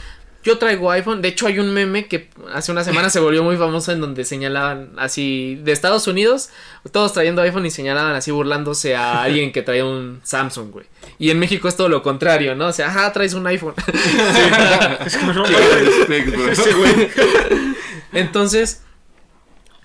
Yo traigo iPhone. De hecho, hay un meme que hace una semana se volvió muy famoso en donde señalaban así de Estados Unidos, todos trayendo iPhone y señalaban así burlándose a alguien que traía un Samsung, güey. Y en México es todo lo contrario, ¿no? O sea, ajá, traes un iPhone. Ese güey. Entonces,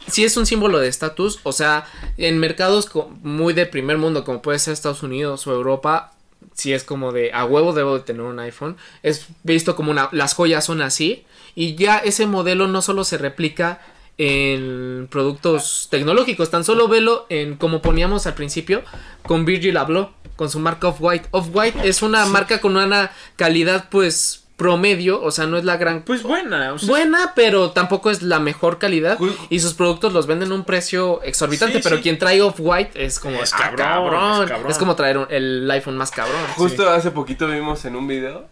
sí es un símbolo de estatus. O sea, en mercados muy de primer mundo, como puede ser Estados Unidos o Europa, sí es como de a huevo debo de tener un iPhone. Es visto como una. Las joyas son así. Y ya ese modelo no solo se replica en productos tecnológicos, tan solo velo en como poníamos al principio con Virgil Abloh, con su marca Off-White. Off-White es una marca con una calidad pues promedio, o sea, no es la gran Pues buena. O sea, buena, pero tampoco es la mejor calidad. Y sus productos los venden a un precio exorbitante. Sí, pero sí. quien trae Off-White es como. Es "Ah, cabrón, es cabrón". Es como traer un- el iPhone más cabrón. Justo hace poquito vimos en un video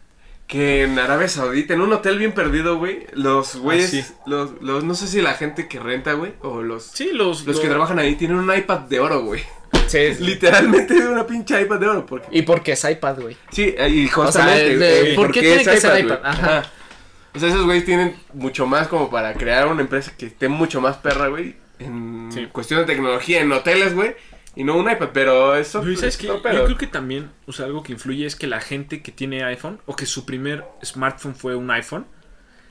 que en Arabia Saudita, en un hotel bien perdido, güey, los güeyes, sí. los, los, no sé si la gente que renta, güey, o los, Sí, los, los que trabajan ahí tienen un iPad de oro, güey. Sí, sí. Literalmente una pinche iPad de oro, porque... Y porque es iPad, güey. Sí, y justamente, el de- eh, ¿por porque qué tiene es que ser güey. iPad? Ajá. O sea, esos güeyes tienen mucho más como para crear una empresa que esté mucho más perra, güey, en Sí. cuestión de tecnología, en hoteles, güey, y no un iPad, pero eso... Pero ¿sabes es qué? otro Yo creo que también, o sea, algo que influye es que la gente que tiene iPhone o que su primer smartphone fue un iPhone,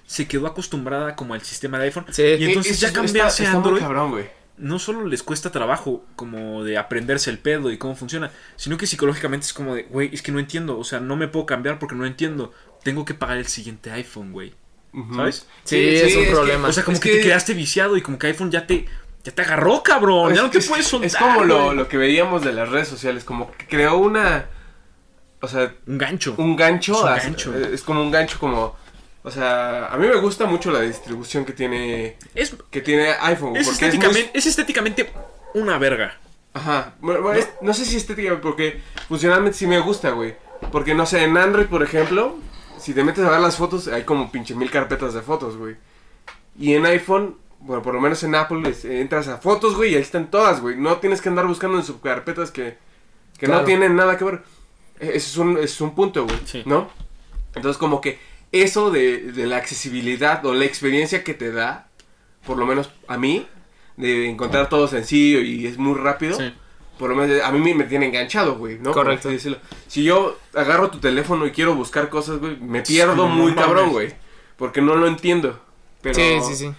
se quedó acostumbrada como al sistema de iPhone. Sí. Y entonces Eso ya está a Android cabrón, güey. No solo les cuesta trabajo como de aprenderse el pedo y cómo funciona, sino que psicológicamente es como de, güey, es que no entiendo, o sea, no me puedo cambiar porque no entiendo. Tengo que pagar el siguiente iPhone, güey. ¿Sabes? Sí, es un problema. O sea, como es que, te quedaste viciado y como que iPhone ya te ya te agarró, cabrón. ya no te es, puedes soltar. es como lo, lo que veíamos de las redes sociales, como que creó una. O sea, un gancho. un gancho. Es un a- gancho. es como un gancho, como. O sea, a mí me gusta mucho la distribución que tiene. Es, Que tiene iPhone. es, porque es muy- estéticamente, es estéticamente una verga. Ajá. Bueno, bueno, es- no sé si estéticamente, porque funcionalmente sí me gusta, güey. Porque no sé, en Android, por ejemplo, si te metes a ver las fotos, hay como pinche mil carpetas de fotos, güey. Y en iPhone, bueno, por lo menos en Apple, es- entras a fotos, güey, y ahí están todas, güey. No tienes que andar buscando en subcarpetas que, que Claro. no tienen nada que ver. E- Ese es un, es un punto, güey. Sí. ¿No? Entonces, como que eso de, de la accesibilidad o la experiencia que te da, por lo menos a mí, de encontrar todo sencillo y es muy rápido. Sí. por lo menos a mí me, tiene enganchado, güey, ¿no? Correcto. decirlo. Si yo agarro tu teléfono y quiero buscar cosas, güey, me pierdo Sí, muy cabrón, güey. Porque no lo entiendo. Pero Sí, sí, sí.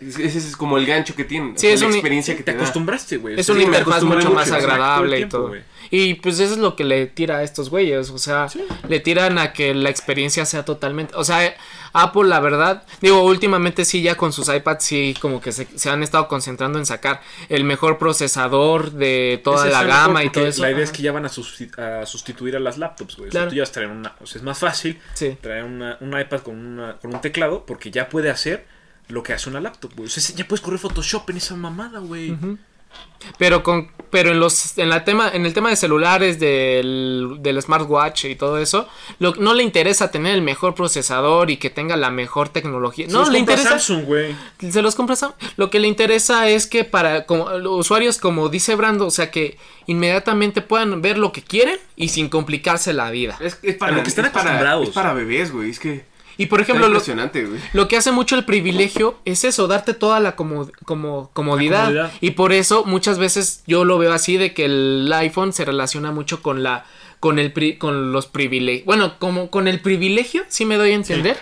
Ese es como el gancho que tiene. Sí, o sea, es la un- experiencia que Te te, acostumbraste, güey. Es Sí, una interfaz mucho mucho, más agradable y todo. Y pues eso es lo que le tira a estos güeyes, o sea, Sí. le tiran a que la experiencia sea totalmente, o sea, Apple la verdad, digo, últimamente sí ya con sus iPads sí como que se, se han estado concentrando en sacar el mejor procesador de toda Ese la gama y todo eso. La idea es que ya van a, susti- a sustituir a las laptops, güey. O sea, Claro. tú ya vas a traer una. O sea, es más fácil Sí. traer una, un iPad con, una, con un teclado porque ya puede hacer lo que hace una laptop, güey. O sea, ya puedes correr Photoshop en esa mamada, güey. Pero con pero en los en la tema en el tema de celulares del, del smartwatch y todo eso, lo, no le interesa tener el mejor procesador y que tenga la mejor tecnología. Se no los le compra interesa Samsung, güey. se los compra Sam- Lo que le interesa es que para como, los usuarios, como dice Brando, o sea, que inmediatamente puedan ver lo que quieren y sin complicarse la vida. Es, es para lo que están es para- acostumbrados. Es para bebés, güey. Es que. Y por Ejemplo, lo, lo que hace mucho el privilegio es eso, darte toda la como, como comodidad. comodidad. Y por eso muchas veces yo lo veo así de que el iPhone se relaciona mucho con la con el pri- con los privilegios. Bueno, como con el privilegio, sí me doy a entender,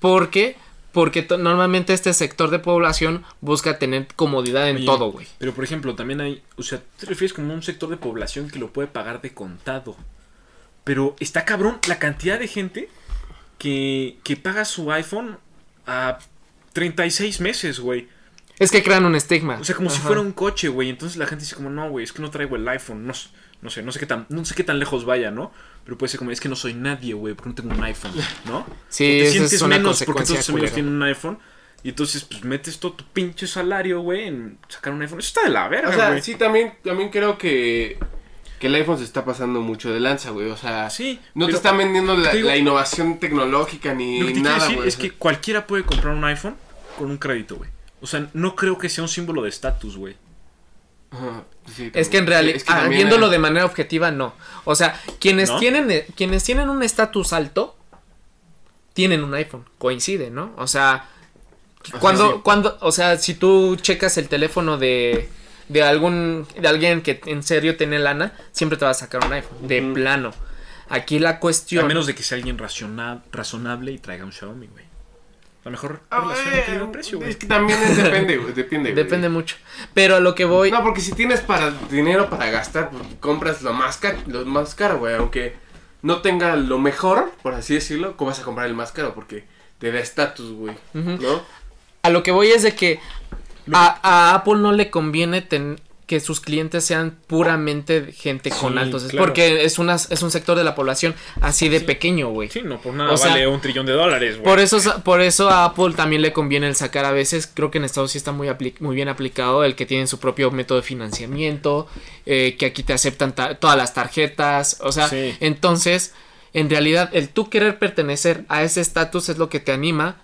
porque porque to- normalmente este sector de población busca tener comodidad en Oye, todo, güey. Pero por ejemplo, también hay. O sea, te refieres como a un sector de población que lo puede pagar de contado. Pero está cabrón la cantidad de gente que, que paga su iPhone a 36 meses, güey. Es que crean un estigma. O sea, como si fuera un coche, güey. Entonces la gente dice como, no, güey, es que no traigo el iPhone. No, sé, no sé qué tan, no sé qué tan lejos vaya, ¿no? Pero puede ser como, es que no soy nadie, güey, porque no tengo un iPhone, ¿no? Sí, te esa sientes es una menos porque todos tus amigos tienen un iPhone. Y entonces, pues metes todo tu pinche salario, güey, en sacar un iPhone. Eso está de la verga, O sea, sí, también, también creo que, que el iPhone se está pasando mucho de lanza, güey. O sea, Sí, no te están vendiendo la, te digo- la innovación tecnológica ni Lo que te quiero nada, decir güey. es que cualquiera puede comprar un iPhone con un crédito, güey. O sea, no creo que sea un símbolo de estatus, güey. Ajá, sí, Es que en también. realidad, Es que también viéndolo hay- de manera objetiva, no. O sea, quienes ¿No? tienen eh, quienes tienen un estatus alto tienen un iPhone, coincide, ¿no? O sea, cuando sí. cuando, o sea, si tú checas el teléfono de de algún de alguien que en serio tiene lana, siempre te va a sacar un iPhone de plano. Aquí la A cuestión menos de que sea alguien raciona- razonable y traiga un Xiaomi, güey. La mejor Ah, relación güey, calidad-precio, güey. Es que también es- depende, güey. Depende, güey. depende mucho. Pero a lo que voy No, porque si tienes para dinero para gastar, pues, compras lo más caro, lo más caro, güey. Aunque no tenga lo mejor, por así decirlo, ¿cómo vas a comprar el más caro? Porque te da estatus, güey. ¿No? A lo que voy es de que a, a Apple no le conviene ten- que sus clientes sean puramente gente con altos. claro. Porque es, una, es un sector de la población así de Sí. pequeño, güey. Sí, no, por nada O sea, vale un trillón de dólares, güey. Por eso, por eso a Apple también le conviene el sacar a veces, creo que en Estados sí está muy, muy bien aplicado, el que tienen su propio método de financiamiento, eh, que aquí te aceptan ta- todas las tarjetas, o sea, Sí. entonces, en realidad, el tú querer pertenecer a ese estatus es lo que te anima.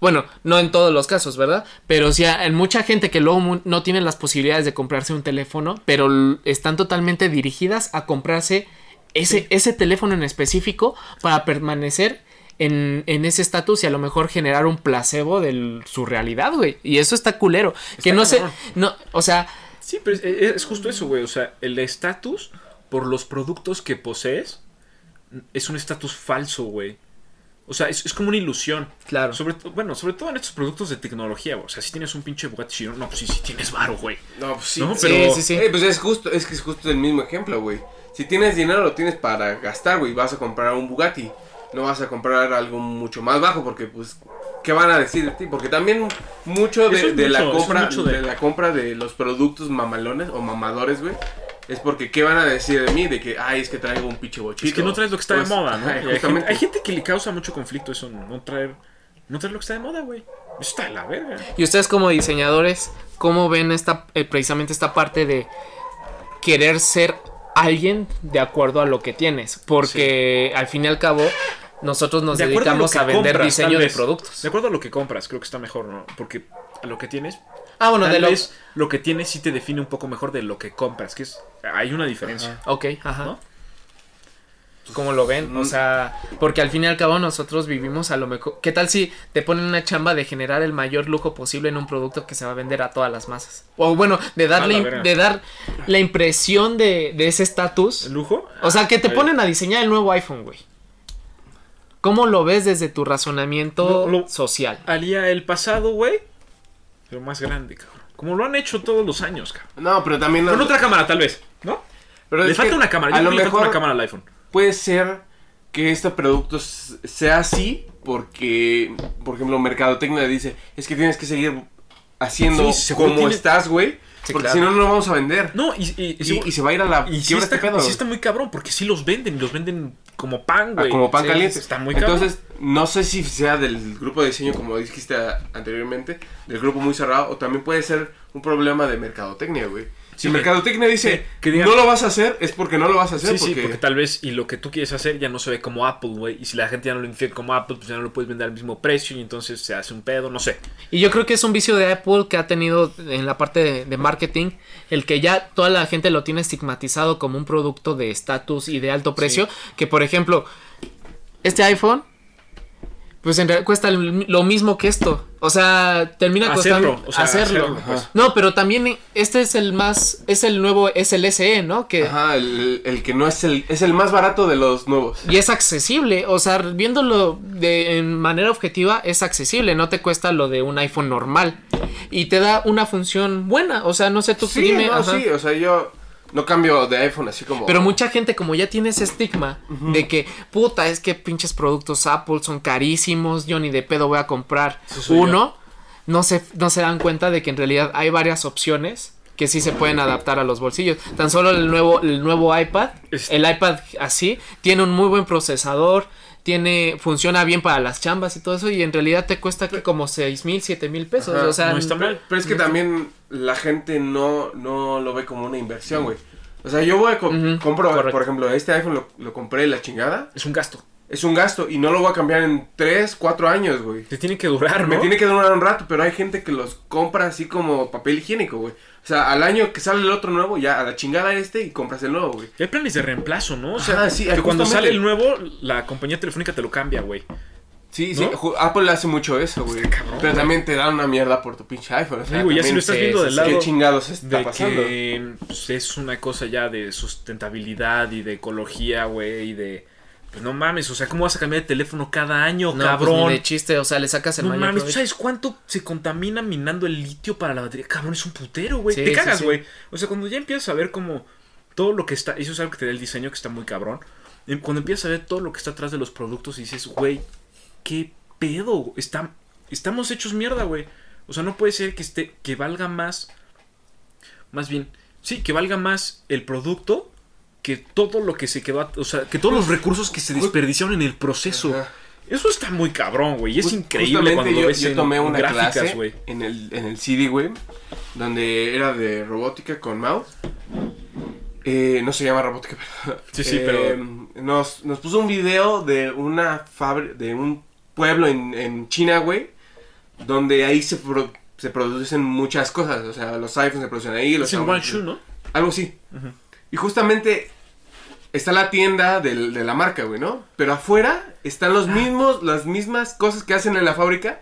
Bueno, no en todos los casos, ¿verdad? Pero sí, hay mucha gente que luego no tiene las posibilidades de comprarse un teléfono, pero están totalmente dirigidas a comprarse ese, ese teléfono en específico para permanecer en, en ese estatus y a lo mejor generar un placebo de su realidad, güey. Y eso está culero. que no sé, no, o sea, Sí, pero es, es justo eso, güey. O sea, el estatus por los productos que posees es un estatus falso, güey. O sea, es, es como una ilusión. claro. Sobre bueno, sobre todo en estos productos de tecnología, güey. O sea, si tienes un pinche Bugatti Chiron, no, pues sí, sí tienes varo, güey. No, pues sí. No, Sí, pero- sí, sí. Pues es justo, es que es justo el mismo ejemplo, güey. Si tienes dinero, lo tienes para gastar, güey. Vas a comprar un Bugatti. No vas a comprar algo mucho más bajo porque, pues, ¿qué van a decir de ti? Porque también mucho de, Eso es de la es compra mucho de- de... la compra de los productos mamalones o mamadores, güey. Es porque, ¿qué van a decir de mí? De que, ay, es que traigo un pinche bochito. Es que no traes lo que está Pues, de moda, ¿no? hay, gente, justamente. hay gente que le causa mucho conflicto eso, no, no traer, no traer lo que está de moda, güey. Eso está de la verga. Y ustedes como diseñadores, ¿cómo ven esta, eh, precisamente esta parte de querer ser alguien de acuerdo a lo que tienes? Porque al fin y al cabo, nosotros nos De a dedicamos a, vender compras, diseño tal de productos. De acuerdo a lo que compras, creo que está mejor, ¿no? Porque a lo que tienes, Ah, bueno, tal de lo... vez lo que tienes sí te define un poco mejor de lo que compras, que es hay una diferencia. Ok, ajá. ¿No? ¿Cómo lo ven? O Mm. sea, porque al fin y al cabo nosotros vivimos a lo mejor. ¿Qué tal si te ponen una chamba de generar el mayor lujo posible en un producto que se va a vender a todas las masas? O bueno, de darle, de dar la impresión de, de ese estatus. ¿El lujo? O sea, que te Ahí. ponen a diseñar el nuevo iPhone, güey. ¿Cómo lo ves desde tu razonamiento lo- social? Haría el pasado, güey. Pero más grande, cabrón. Como lo han hecho todos los años, cabrón. No, pero también... Con otra cámara, tal vez, ¿no? pero le falta una cámara. Yo A lo que le falta mejor una cámara al iPhone. puede ser que este producto sea así porque, por ejemplo, Mercadotecnia dice, es que tienes que seguir haciendo Sí, como tiene- estás, güey, Sí, porque claro. si no, no lo vamos a vender. No, y, y, y, y se va a ir a la y sí quiebra está, este pedo. y sí está muy cabrón, porque sí los venden, y los venden como pan, Ah, güey. como pan Sí, caliente. Está muy cabrón. Entonces, no sé si sea del grupo de diseño, como dijiste anteriormente, del grupo muy cerrado, o también puede ser un problema de mercadotecnia, güey. Si Sí, mercadotecnia dice, sí, que no lo vas a hacer, es porque no lo vas a hacer. Sí, sí, porque... tal vez y lo que tú quieres hacer ya no se ve como Apple, güey. Y si la gente ya no lo identifica como Apple, pues ya no lo puedes vender al mismo precio y entonces se hace un pedo, no sé. Y yo creo que es un vicio de Apple que ha tenido en la parte de, de marketing, el que ya toda la gente lo tiene estigmatizado como un producto de estatus y de alto precio, que por ejemplo, este iPhone, pues en realidad cuesta lo mismo que esto. O sea, termina Hacerlo, costando o sea, hacerlo. hacerlo, pues. No, pero también este es el más, es el nuevo, es el SE, ¿no? Que, Ajá, el, el que no es el, es el más barato de los nuevos. Y es accesible, o sea, viéndolo de en manera objetiva, es accesible, no te cuesta lo de un iPhone normal. Y te da una función buena, o sea, no sé tú Sí, dime. no, ajá. sí, o sea, yo no cambio de iPhone así como... Pero mucha gente como ya tiene ese estigma de que, puta, es que pinches productos Apple son carísimos, yo ni de pedo voy a comprar uno, no se, no se dan cuenta de que en realidad hay varias opciones que sí se pueden adaptar a los bolsillos. Tan solo el nuevo, el nuevo iPad, el iPad así, tiene un muy buen procesador, tiene, funciona bien para las chambas y todo eso, y en realidad te cuesta que como seis mil, siete mil pesos. Ajá, o sea, no está mal. Pero es que también la gente no, no lo ve como una inversión, güey. O sea, yo voy a co- compro, correcto. por ejemplo, este iPhone lo, lo compré la chingada. Es un gasto. Es un gasto y no lo voy a cambiar en 3, 4 años, güey. Te tiene que durar, ¿no? Me tiene que durar un rato, pero hay gente que los compra así como papel higiénico, güey. O sea, al año que sale el otro nuevo, ya a la chingada este y compras el nuevo, güey. Hay planes de reemplazo, ¿no? O sea, sí, que cuando sale el nuevo, la compañía telefónica te lo cambia, güey. Sí, ¿No? sí, Apple hace mucho eso, güey. Está cabrón, Pero güey. también te dan una mierda por tu pinche iPhone. O sea, Sí, güey, ya si lo estás viendo del lado ¿Qué chingados está de pasando? que pues, es una cosa ya de sustentabilidad y de ecología, güey, y de... Pues no mames, o sea, ¿cómo vas a cambiar de teléfono cada año, no, pues, cabrón? ni de chiste, o sea, le sacas el No mayor mames, ¿tú provecho. sabes cuánto se contamina minando el litio para la batería? Cabrón, es un putero, güey. Sí, te cagas, sí. güey. O sea, cuando ya empiezas a ver como todo lo que está, eso es algo que te da el diseño que está muy cabrón. Em, Cuando empiezas a ver todo lo que está atrás de los productos y dices, güey, qué pedo, está, estamos hechos mierda, güey. O sea, no puede ser que esté, que valga más, más bien, sí, que valga más el producto que todo lo que se quedó, o sea, que todos los recursos que se desperdiciaron en el proceso. Ajá. Eso está muy cabrón, güey. Y es Just- increíble cuando lo yo, ves yo en tomé una gráficas, clase en el, en el CD, güey, donde era de robótica con mouse. Eh, no se llama robótica, pero... Sí, sí, eh, pero- Nos, nos puso un video de una fábrica, de un pueblo en, en China, güey, donde ahí se, pro- se producen muchas cosas. O sea, los iPhones se producen ahí, los Es en Samsung- Guangzhou, ¿no? Algo así. Y justamente está la tienda de la marca, güey, ¿no? Pero afuera están los mismos, las mismas cosas que hacen en la fábrica,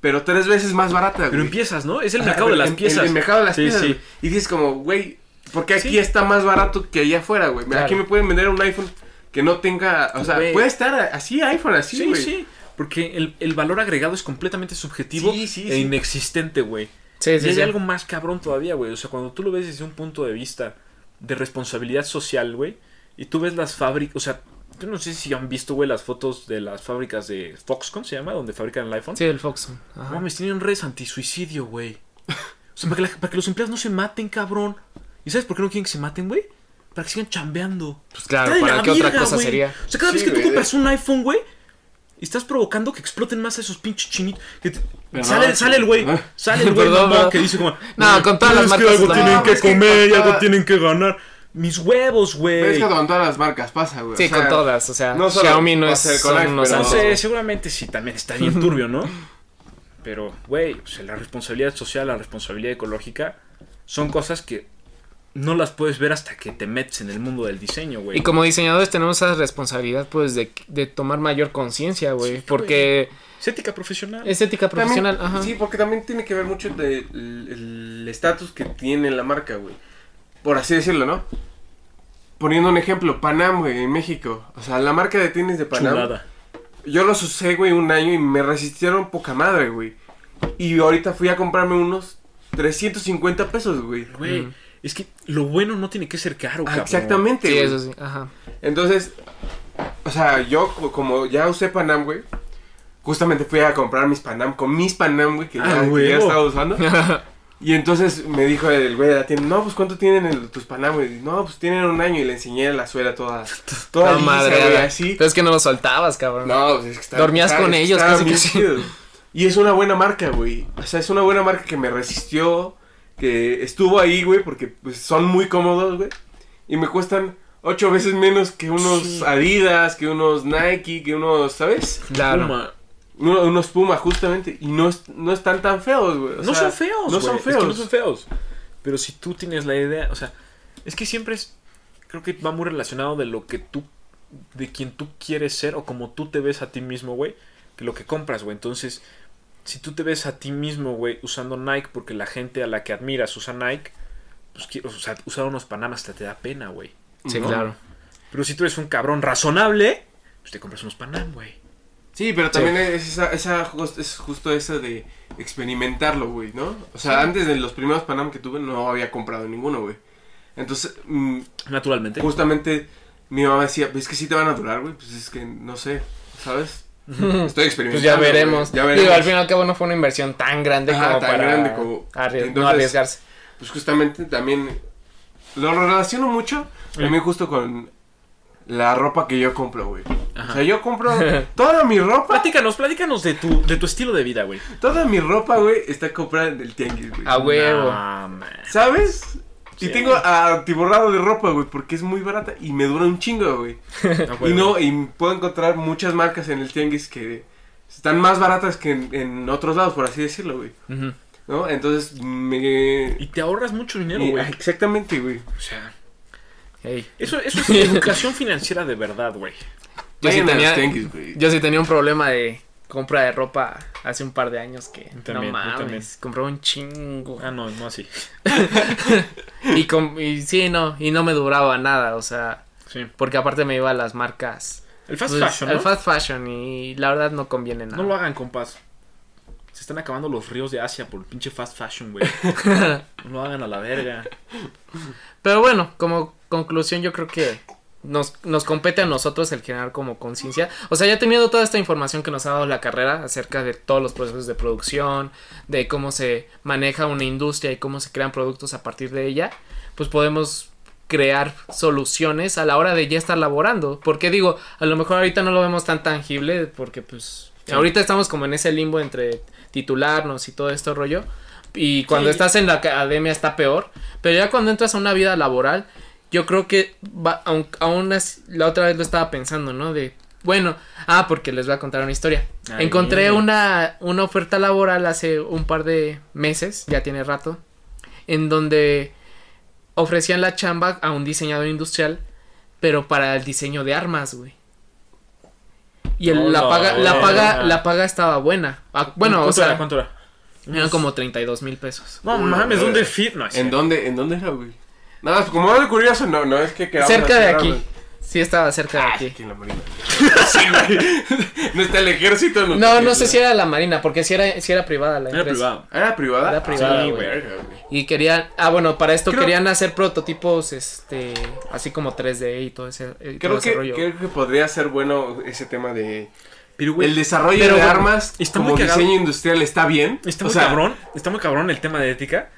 pero tres veces más baratas, Pero güey. en piezas, ¿no? Es el mercado de las en- piezas. el mercado de las Sí, piezas. sí. güey. Y dices como, güey, ¿por qué aquí Sí. está más barato que allá afuera, güey? Claro. Aquí me pueden vender un iPhone que no tenga, o sea, Güey. puede estar así iPhone, así, Sí, güey. sí. Porque el, el valor agregado es completamente subjetivo Sí, sí, e sí. inexistente, güey. Sí, sí, y hay sí. algo más cabrón todavía, güey. O sea, cuando tú lo ves desde un punto de vista de responsabilidad social, güey, y tú ves las fábricas, o sea, yo no sé si han visto, güey, las fotos de las fábricas de Foxconn, se llama, donde fabrican el iPhone. Sí, el Foxconn. Mames, tienen redes antisuicidio, güey. O sea, para que, la- para que los empleados no se maten, cabrón. ¿Y sabes por qué no quieren que se maten, güey? Para que sigan chambeando. Pues claro, ¿para qué otra cosa sería? O sea, cada Sí, vez que tú compras un iPhone, güey, y estás provocando que exploten más a esos pinches chinitos. que te- Pero sale, no, sale el güey, ah. sale el güey perdón. que dice como... No, con todas las "Es que algo tienen misma". que comer y algo tienen que ganar. Mis huevos, Pero güey. es que con todas las marcas pasa, güey. Sí, o sea, con todas, o sea, no solo Xiaomi no es iPhone, unos pero- No sé, seguramente sí, también está bien turbio, ¿no? Pero, güey, o sea, la responsabilidad social, la responsabilidad ecológica son cosas que no las puedes ver hasta que te metes en el mundo del diseño, güey. Y como diseñadores tenemos esa responsabilidad, pues, de, de tomar mayor conciencia, güey. Sí, porque Es ética profesional. es ética profesional, También- ajá. Sí, porque también tiene que ver mucho del el estatus que tiene la marca, güey. Por así decirlo, ¿no? Poniendo un ejemplo, Panam, güey, en México. O sea, la marca de tenis de Panam. Chulada. Yo los usé, güey, un año y me resistieron poca madre, güey. Y ahorita fui a comprarme unos 350 pesos, güey. Güey, Mm. Es que lo bueno no tiene que ser caro, Ah, cabrón. exactamente, Sí, güey. eso sí, ajá. Entonces, o sea, yo co- como ya usé Panam, güey, justamente fui a comprar mis Panam con mis Panam, güey, que, Ah, ya, que ya huevo. estaba usando. Y entonces me dijo el güey de la tienda, no, pues ¿cuánto tienen el- tus Panam, güey? No, pues tienen un año y le enseñé la suela toda, toda No, lisa, madre, güey, así. Pero es que no lo soltabas, cabrón. No, pues es que está- Dormías está- con ellos, estaba casi, casi. Y es una buena marca, güey. O sea, es una buena marca que me resistió, que estuvo ahí, güey, porque pues, son muy cómodos, güey. Y me cuestan ocho veces menos que unos Sí. Adidas, que unos Nike, que unos, ¿sabes? Claro. Puma. Uno- unos Puma, justamente. Y no, es- no están tan feos, güey. No sea, son feos, No son Es que feos. no son feos. Pero si tú tienes la idea, o sea, es que siempre es, creo que va muy relacionado de lo que tú, de quien tú quieres ser o como tú te ves a ti mismo, güey, que lo que compras, güey. Entonces, si tú te ves a ti mismo, güey, usando Nike porque la gente a la que admiras usa Nike, pues, o sea, usar unos Panamas te, te da pena, güey. Sí, ¿no? claro. Pero si tú eres un cabrón razonable, pues te compras unos Panam, güey. Sí, pero también es, esa, esa es justo eso de experimentarlo, güey, ¿no? O sea, Sí. antes de los primeros Panam que tuve no había comprado ninguno, güey. Entonces, mm, Naturalmente. justamente mi mamá decía, ¿ves que sí te van a durar, güey? Pues es que no sé, ¿sabes? Estoy experimentando. Pues ya veremos. Ya veremos. Digo, al fin y al cabo no fue una inversión tan grande Ajá, como tan para grande como- arries- no Entonces- arriesgarse. Pues justamente también lo relaciono mucho Sí. también justo con la ropa que yo compro, güey. Ajá. O sea, yo compro toda mi ropa, Platícanos, platícanos de tu, de tu estilo de vida, güey. toda mi ropa, güey, está comprada en el tianguis, güey. A huevo. No, man. Y tengo atiborrado de ropa, güey, porque es muy barata y me dura un chingo, güey. A huevo. Y no, y puedo encontrar muchas marcas en el tianguis que están más baratas que en, en otros lados, por así decirlo, güey. ¿No? Entonces me... Y te ahorras mucho dinero, güey. ah, exactamente, güey. O sea, eso, eso es educación financiera de verdad, güey. Yo sí, tenía, yo sí tenía un problema de compra de ropa hace un par de años que también, no mames, compré un chingo. Ah, no, no así. Y, y sí, no, y no me duraba nada, o sea, Sí. porque aparte me iba a las marcas. El fast pues, fashion, ¿no? fast fashion y la verdad no conviene nada. No lo hagan, compas. Se están acabando los ríos de Asia por el pinche fast fashion, güey. no lo hagan a la verga. Pero bueno, como conclusión yo creo que nos, nos compete a nosotros el generar como conciencia. O sea, ya teniendo toda esta información que nos ha dado la carrera acerca de todos los procesos de producción, de cómo se maneja una industria y cómo se crean productos a partir de ella, pues podemos crear soluciones a la hora de ya estar laborando. Porque digo, a lo mejor ahorita no lo vemos tan tangible porque pues Sí. ahorita estamos como en ese limbo entre titularnos y todo esto rollo. Y cuando Sí. estás en la academia está peor. Pero ya cuando entras a una vida laboral, yo creo que va, aun, aún así- la otra vez lo estaba pensando, ¿no? De, bueno, ah, porque les voy a contar una historia. Ay, Encontré una, una oferta laboral hace un par de meses, ya tiene rato, en donde ofrecían la chamba a un diseñador industrial, pero para el diseño de armas, güey. Y el- la, Hola, paga, la, paga, la paga estaba buena. Ah, bueno, o ¿Cuánto sea, era? ¿Cuánto era? eran como 32 mil pesos. No mames. ¿dónde fit? No, ¿En dónde, ¿En dónde era, güey? Nada, como algo curioso, no, no es que queramos Cerca de aquí. Sí, estaba cerca de Ay, aquí. aquí en la marina. sí, güey. No está el ejército. No, no el- sé si era la marina, porque si era, si era privada la Era empresa. privado. ¿Era privada? Era privada, Sí, güey. verga, güey. Y querían, ah, bueno, para esto Creo- querían hacer prototipos, este, así como 3D y todo ese, eh, todo Creo ese que, rollo. creo que podría ser bueno ese tema de... Pero, el desarrollo pero, de armas está como muy diseño industrial está bien. Está O muy sea, cabrón, está muy cabrón el tema de ética.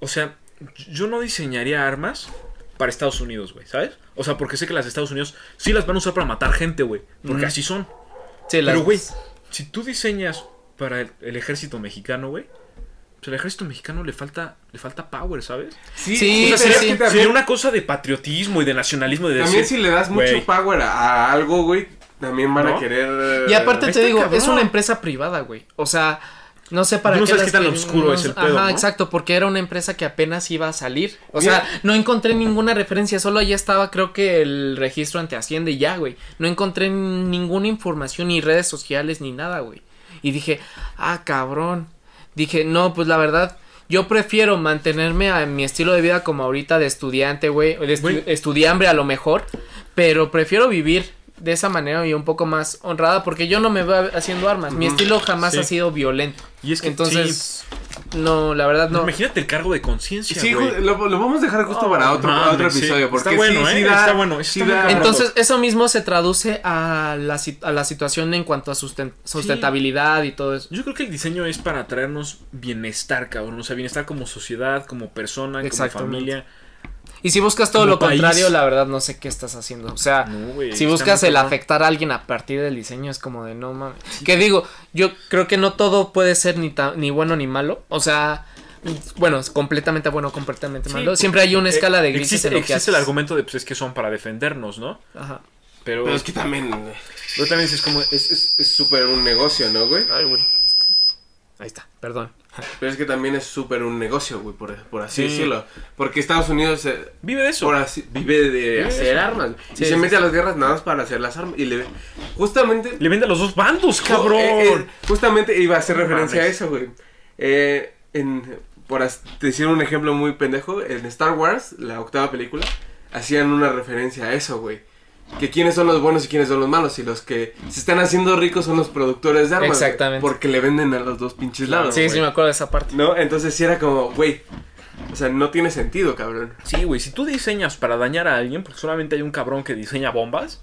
O sea, yo no diseñaría armas para Estados Unidos, güey, ¿sabes? O sea, porque sé que las de Estados Unidos sí las van a usar para matar gente, güey. Porque así son. Sí, las- Pero, güey, si tú diseñas para el, el ejército mexicano, güey, pues al ejército mexicano le falta, le falta power, ¿sabes? Sí, Sí, o sea, sí, sería, sí. también, sería una cosa de patriotismo y de nacionalismo. De decir, también si le das mucho power a, a algo, güey, también van ¿No? a querer... Y aparte te Está digo, cabrón. es una empresa privada, güey. O sea, No sé para No qué. sabes las qué tan oscuro es el pedo, Ajá, ¿no? exacto, porque era una empresa que apenas iba a salir. O Mira. sea, no encontré ninguna referencia, solo ya estaba creo que el registro ante Hacienda y ya, güey. No encontré ninguna información, ni redes sociales, ni nada, güey. Y dije, ah, cabrón. Dije, no, pues la verdad, yo prefiero mantenerme a mi estilo de vida como ahorita de estudiante, güey. De estu- Güey. estudiambre a lo mejor. Pero prefiero vivir de esa manera y un poco más honrada porque yo no me veo haciendo armas. Mi estilo jamás Sí. ha sido violento. Y es que Entonces, no, la verdad no. Imagínate el cargo de conciencia, Sí, güey. lo, lo vamos a dejar justo Oh, para otro, otro sí. episodio. Porque Está bueno, sí, ¿eh? da- Está bueno, sí está muy da- cabrón. Entonces, eso mismo se traduce a la, a la situación en cuanto a susten- sustentabilidad y todo eso. Yo creo que el diseño es para traernos bienestar, cabrón. O sea, bienestar como sociedad, como persona, como Exactamente. familia. Y si buscas todo Como lo país. contrario, la verdad no sé qué estás haciendo. O sea, No, si buscas el afectar a alguien a partir del diseño, es como de no mames. Que digo, yo creo que no todo puede ser ni, ta- ni bueno ni malo. O sea, bueno, es completamente bueno o completamente Sí, malo. Siempre hay una Eh, escala de grises Existe, en lo que existe el argumento de pues es que son para defendernos, ¿no? Ajá. Pero, Pero es que también. pero también es como. Es es- es súper un negocio, ¿no, güey? Ay, güey. Es Ahí está, perdón. Pero es que también es súper un negocio, güey, por, por así Sí. decirlo. Porque Estados Unidos eh, Vive de eso. por así- vive de Vive hacer eso. armas. Sí, y se mete a las guerras nada más para hacer las armas. Y le justamente. Le vende a los dos bandos, cabrón. Eh, eh, justamente iba a hacer referencia a eso, güey. Eh, en, por decir un ejemplo muy pendejo, en Star Wars, la octava película, hacían una referencia a eso, güey. Que quiénes son los buenos y quiénes son los malos. Y los que se están haciendo ricos son los productores de armas. Exactamente. porque le venden a los dos pinches lados. sí, sí, me acuerdo de esa parte. ¿No? Entonces sí era como, güey. O sea, no tiene sentido, cabrón. Sí, güey, si tú diseñas para dañar a alguien, porque solamente hay un cabrón que diseña bombas.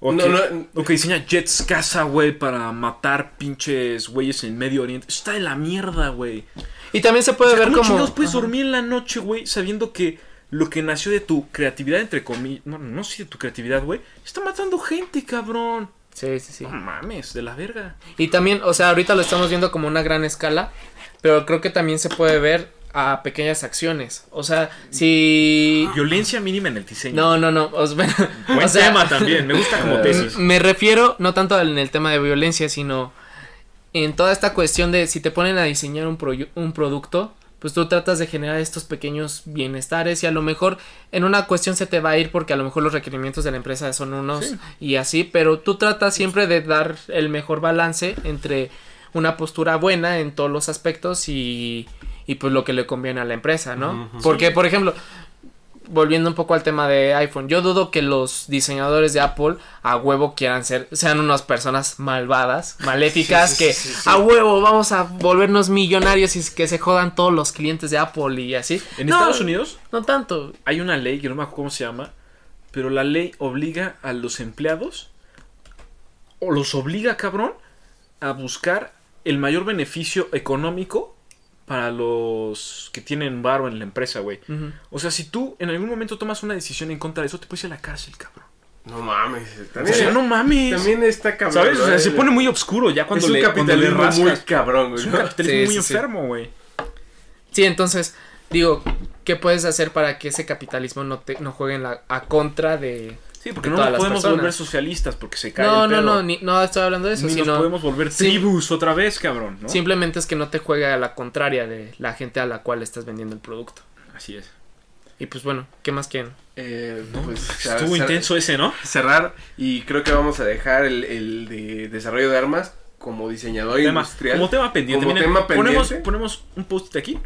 O, No, que, no. o que diseña jets caza, güey, para matar pinches güeyes en Medio Oriente. Está de la mierda, güey. Y también se O puede sea, ver ¿cómo como. puedes Ajá. dormir en la noche, güey, sabiendo que lo que nació de tu creatividad, entre comillas. No, no sí de tu creatividad, güey. Está matando gente, cabrón. Sí, sí, sí. No mames, de la verga. Y también, o sea, ahorita lo estamos viendo como una gran escala, pero creo que también se puede ver a pequeñas acciones. O sea, si... Violencia mínima en el diseño. No, no, no. o sea, Buen o sea, tema también, me gusta como tesis. Me refiero no tanto en el tema de violencia, sino en toda esta cuestión de si te ponen a diseñar un, proyu- un producto, pues tú tratas de generar estos pequeños bienestares y a lo mejor en una cuestión se te va a ir porque a lo mejor los requerimientos de la empresa son unos Sí. y así, pero tú tratas siempre de dar el mejor balance entre una postura buena en todos los aspectos y, y pues lo que le conviene a la empresa, ¿no? Porque, por ejemplo, volviendo un poco al tema de iPhone, yo dudo que los diseñadores de Apple a huevo quieran ser, sean unas personas malvadas, maléficas, Sí, sí, que sí, a huevo vamos a volvernos millonarios y que se jodan todos los clientes de Apple y así. En No, Estados Unidos No tanto. hay una ley que no me acuerdo cómo se llama, pero la ley obliga a los empleados, o los obliga, cabrón, a buscar el mayor beneficio económico para los que tienen varo en la empresa, güey. O sea, si tú en algún momento tomas una decisión en contra de eso, te puedes ir a la cárcel, cabrón. No mames. O También, sea, no mames. también está cabrón. ¿Sabes? O sea, se pone muy oscuro ya cuando es un le, cuando le capitalismo muy cabrón, güey. Es un capitalismo Sí, muy sí, enfermo, güey. Sí, entonces, digo, ¿qué puedes hacer para que ese capitalismo no te no juegue en la, a contra de... Sí, porque no nos podemos personas? volver socialistas porque se cae No, el no, pedo. no, ni- no estoy hablando de eso, Ni nos podemos volver Sí. tribus otra vez, cabrón, ¿no? simplemente es que no te juegue a la contraria de la gente a la cual estás vendiendo el producto. Así es. Y pues bueno, ¿qué más quieren? Eh, No, pues, estuvo intenso ese, ¿no? Cerrar y creo que vamos a dejar el, el de desarrollo de armas como diseñador industrial. como tema pendiente. Como miren, tema ponemos, pendiente. ponemos un post aquí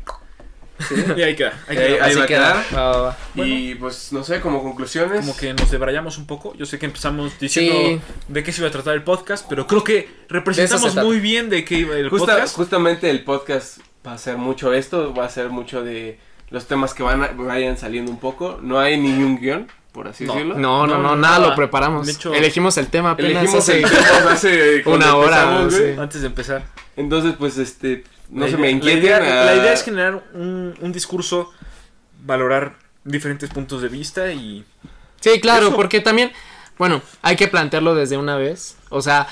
Sí. y ahí queda. Ahí Eh, queda. ahí Así va a queda. quedar. Va, va, va. Y pues no sé, como conclusiones. Como que nos debrayamos un poco. Yo sé que empezamos diciendo Sí. de qué se iba a tratar el podcast, pero creo que representamos muy bien de qué iba el Justa- podcast. justamente el podcast va a ser mucho esto, va a ser mucho de los temas que van a- vayan saliendo un poco. No hay ni un guion, por así No. decirlo. No, no, No, nada, nada. lo preparamos. De hecho, Elegimos el tema apenas Elegimos hace- el tema hace cuando Una hora, sí. Antes de empezar. Entonces, pues este, no La se idea- me la inquieten. idea, a- la idea es generar un, un discurso, valorar diferentes puntos de vista y Sí, claro, Eso. porque también, bueno, hay que plantearlo desde una vez. O sea,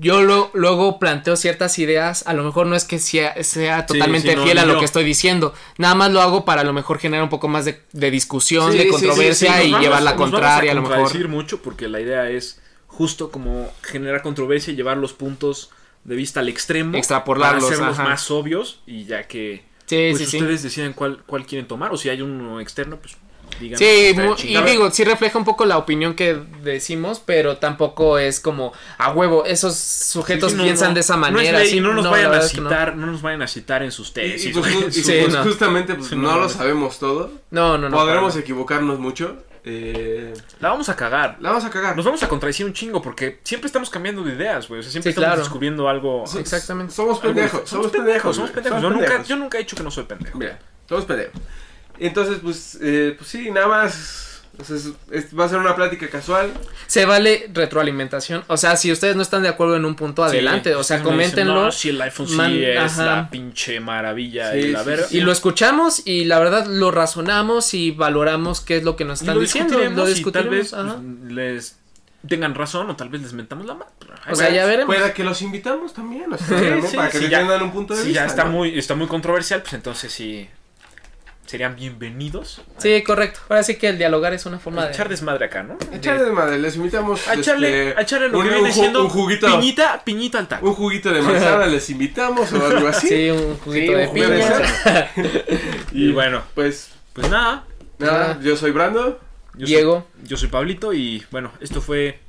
yo lo- luego planteo ciertas ideas, a lo mejor no es que sea, sea totalmente sí, no, fiel a lo yo. que estoy diciendo, nada más lo hago para a lo mejor generar un poco más de, de discusión, Sí, de sí, sí, sí, controversia y Nos llevar la vamos- contraria a lo vamos mejor. contradecir mucho porque la idea es justo como generar controversia y llevar los puntos de vista al extremo. Extrapolarlos, Para hacerlos ajá. más obvios y ya que Sí, pues sí, sí. ustedes deciden cuál, cuál quieren tomar o si hay uno externo, pues digan. Sí, y digo, sí refleja un poco la opinión que decimos, pero tampoco es como a huevo, esos sujetos Sí, sí, no, piensan no. de esa No es manera. ley, sí, y no nos vayan a no. citar, no. nos vayan a citar en sus Y, tesis. y pues, Sí, pues, no. justamente pues, Sí, no, no, lo no. sabemos todo. No, no, no. Podremos equivocarnos mucho. Eh, La vamos a cagar. la vamos a cagar. Nos vamos a contradecir un chingo porque siempre estamos cambiando de ideas, güey. O sea, siempre Sí, estamos claro. descubriendo algo. Exactamente. Somos pendejos. Somos pendejos. Somos güey, pendejos. somos Yo, nunca, pendejos. yo nunca he dicho que no soy pendejo. Mira, somos pendejos. Entonces, pues, eh, pues sí, nada más. O sea, es- es- va a ser una plática casual. Se vale retroalimentación. O sea, si ustedes no están de acuerdo en un punto, adelante. Sí, o sea, me dicen, coméntenlo. No, si el iPhone sí Man- es ajá. la pinche maravilla Sí, y la sí, verga. Y lo escuchamos y la verdad lo razonamos y valoramos qué es lo que nos Y están lo diciendo. discutiremos Lo y discutiremos. tal vez ajá. pues, les tengan razón o tal vez les mentamos la mano. O sea, ya veremos. Pueda que los invitamos también. O sea, Sí, sí, para que sí, ya- tengan un punto de si vista. ya está ¿no? muy, está muy controversial, pues entonces sí serían bienvenidos Sí, correcto. Ahora sí que el dialogar es una forma a de. echar desmadre acá, ¿no? Echarle de madre, les invitamos. A echarle, este, a echarle lo un- que un viene ju- siendo un juguito. piñita, piñita al taco. Un juguito de manzana les invitamos o algo así. Sí, un juguito Sí, de un de piña. Y bueno, Pues pues nada, nada, yo soy Brando. yo Diego. Soy, yo soy Pablito y bueno, esto fue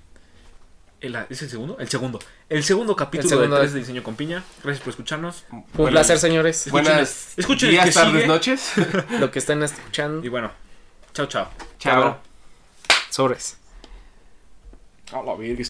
el, ¿es el segundo? El segundo. El segundo capítulo segundo. de 3 de diseño con piña. Gracias por escucharnos. Fue un Bueno, placer, señores. Escuchen Buenas el- escuchen el días, que tardes, sigue. noches. Lo que están escuchando. Y bueno, chao, chao. Chao. Sobres. A la verga,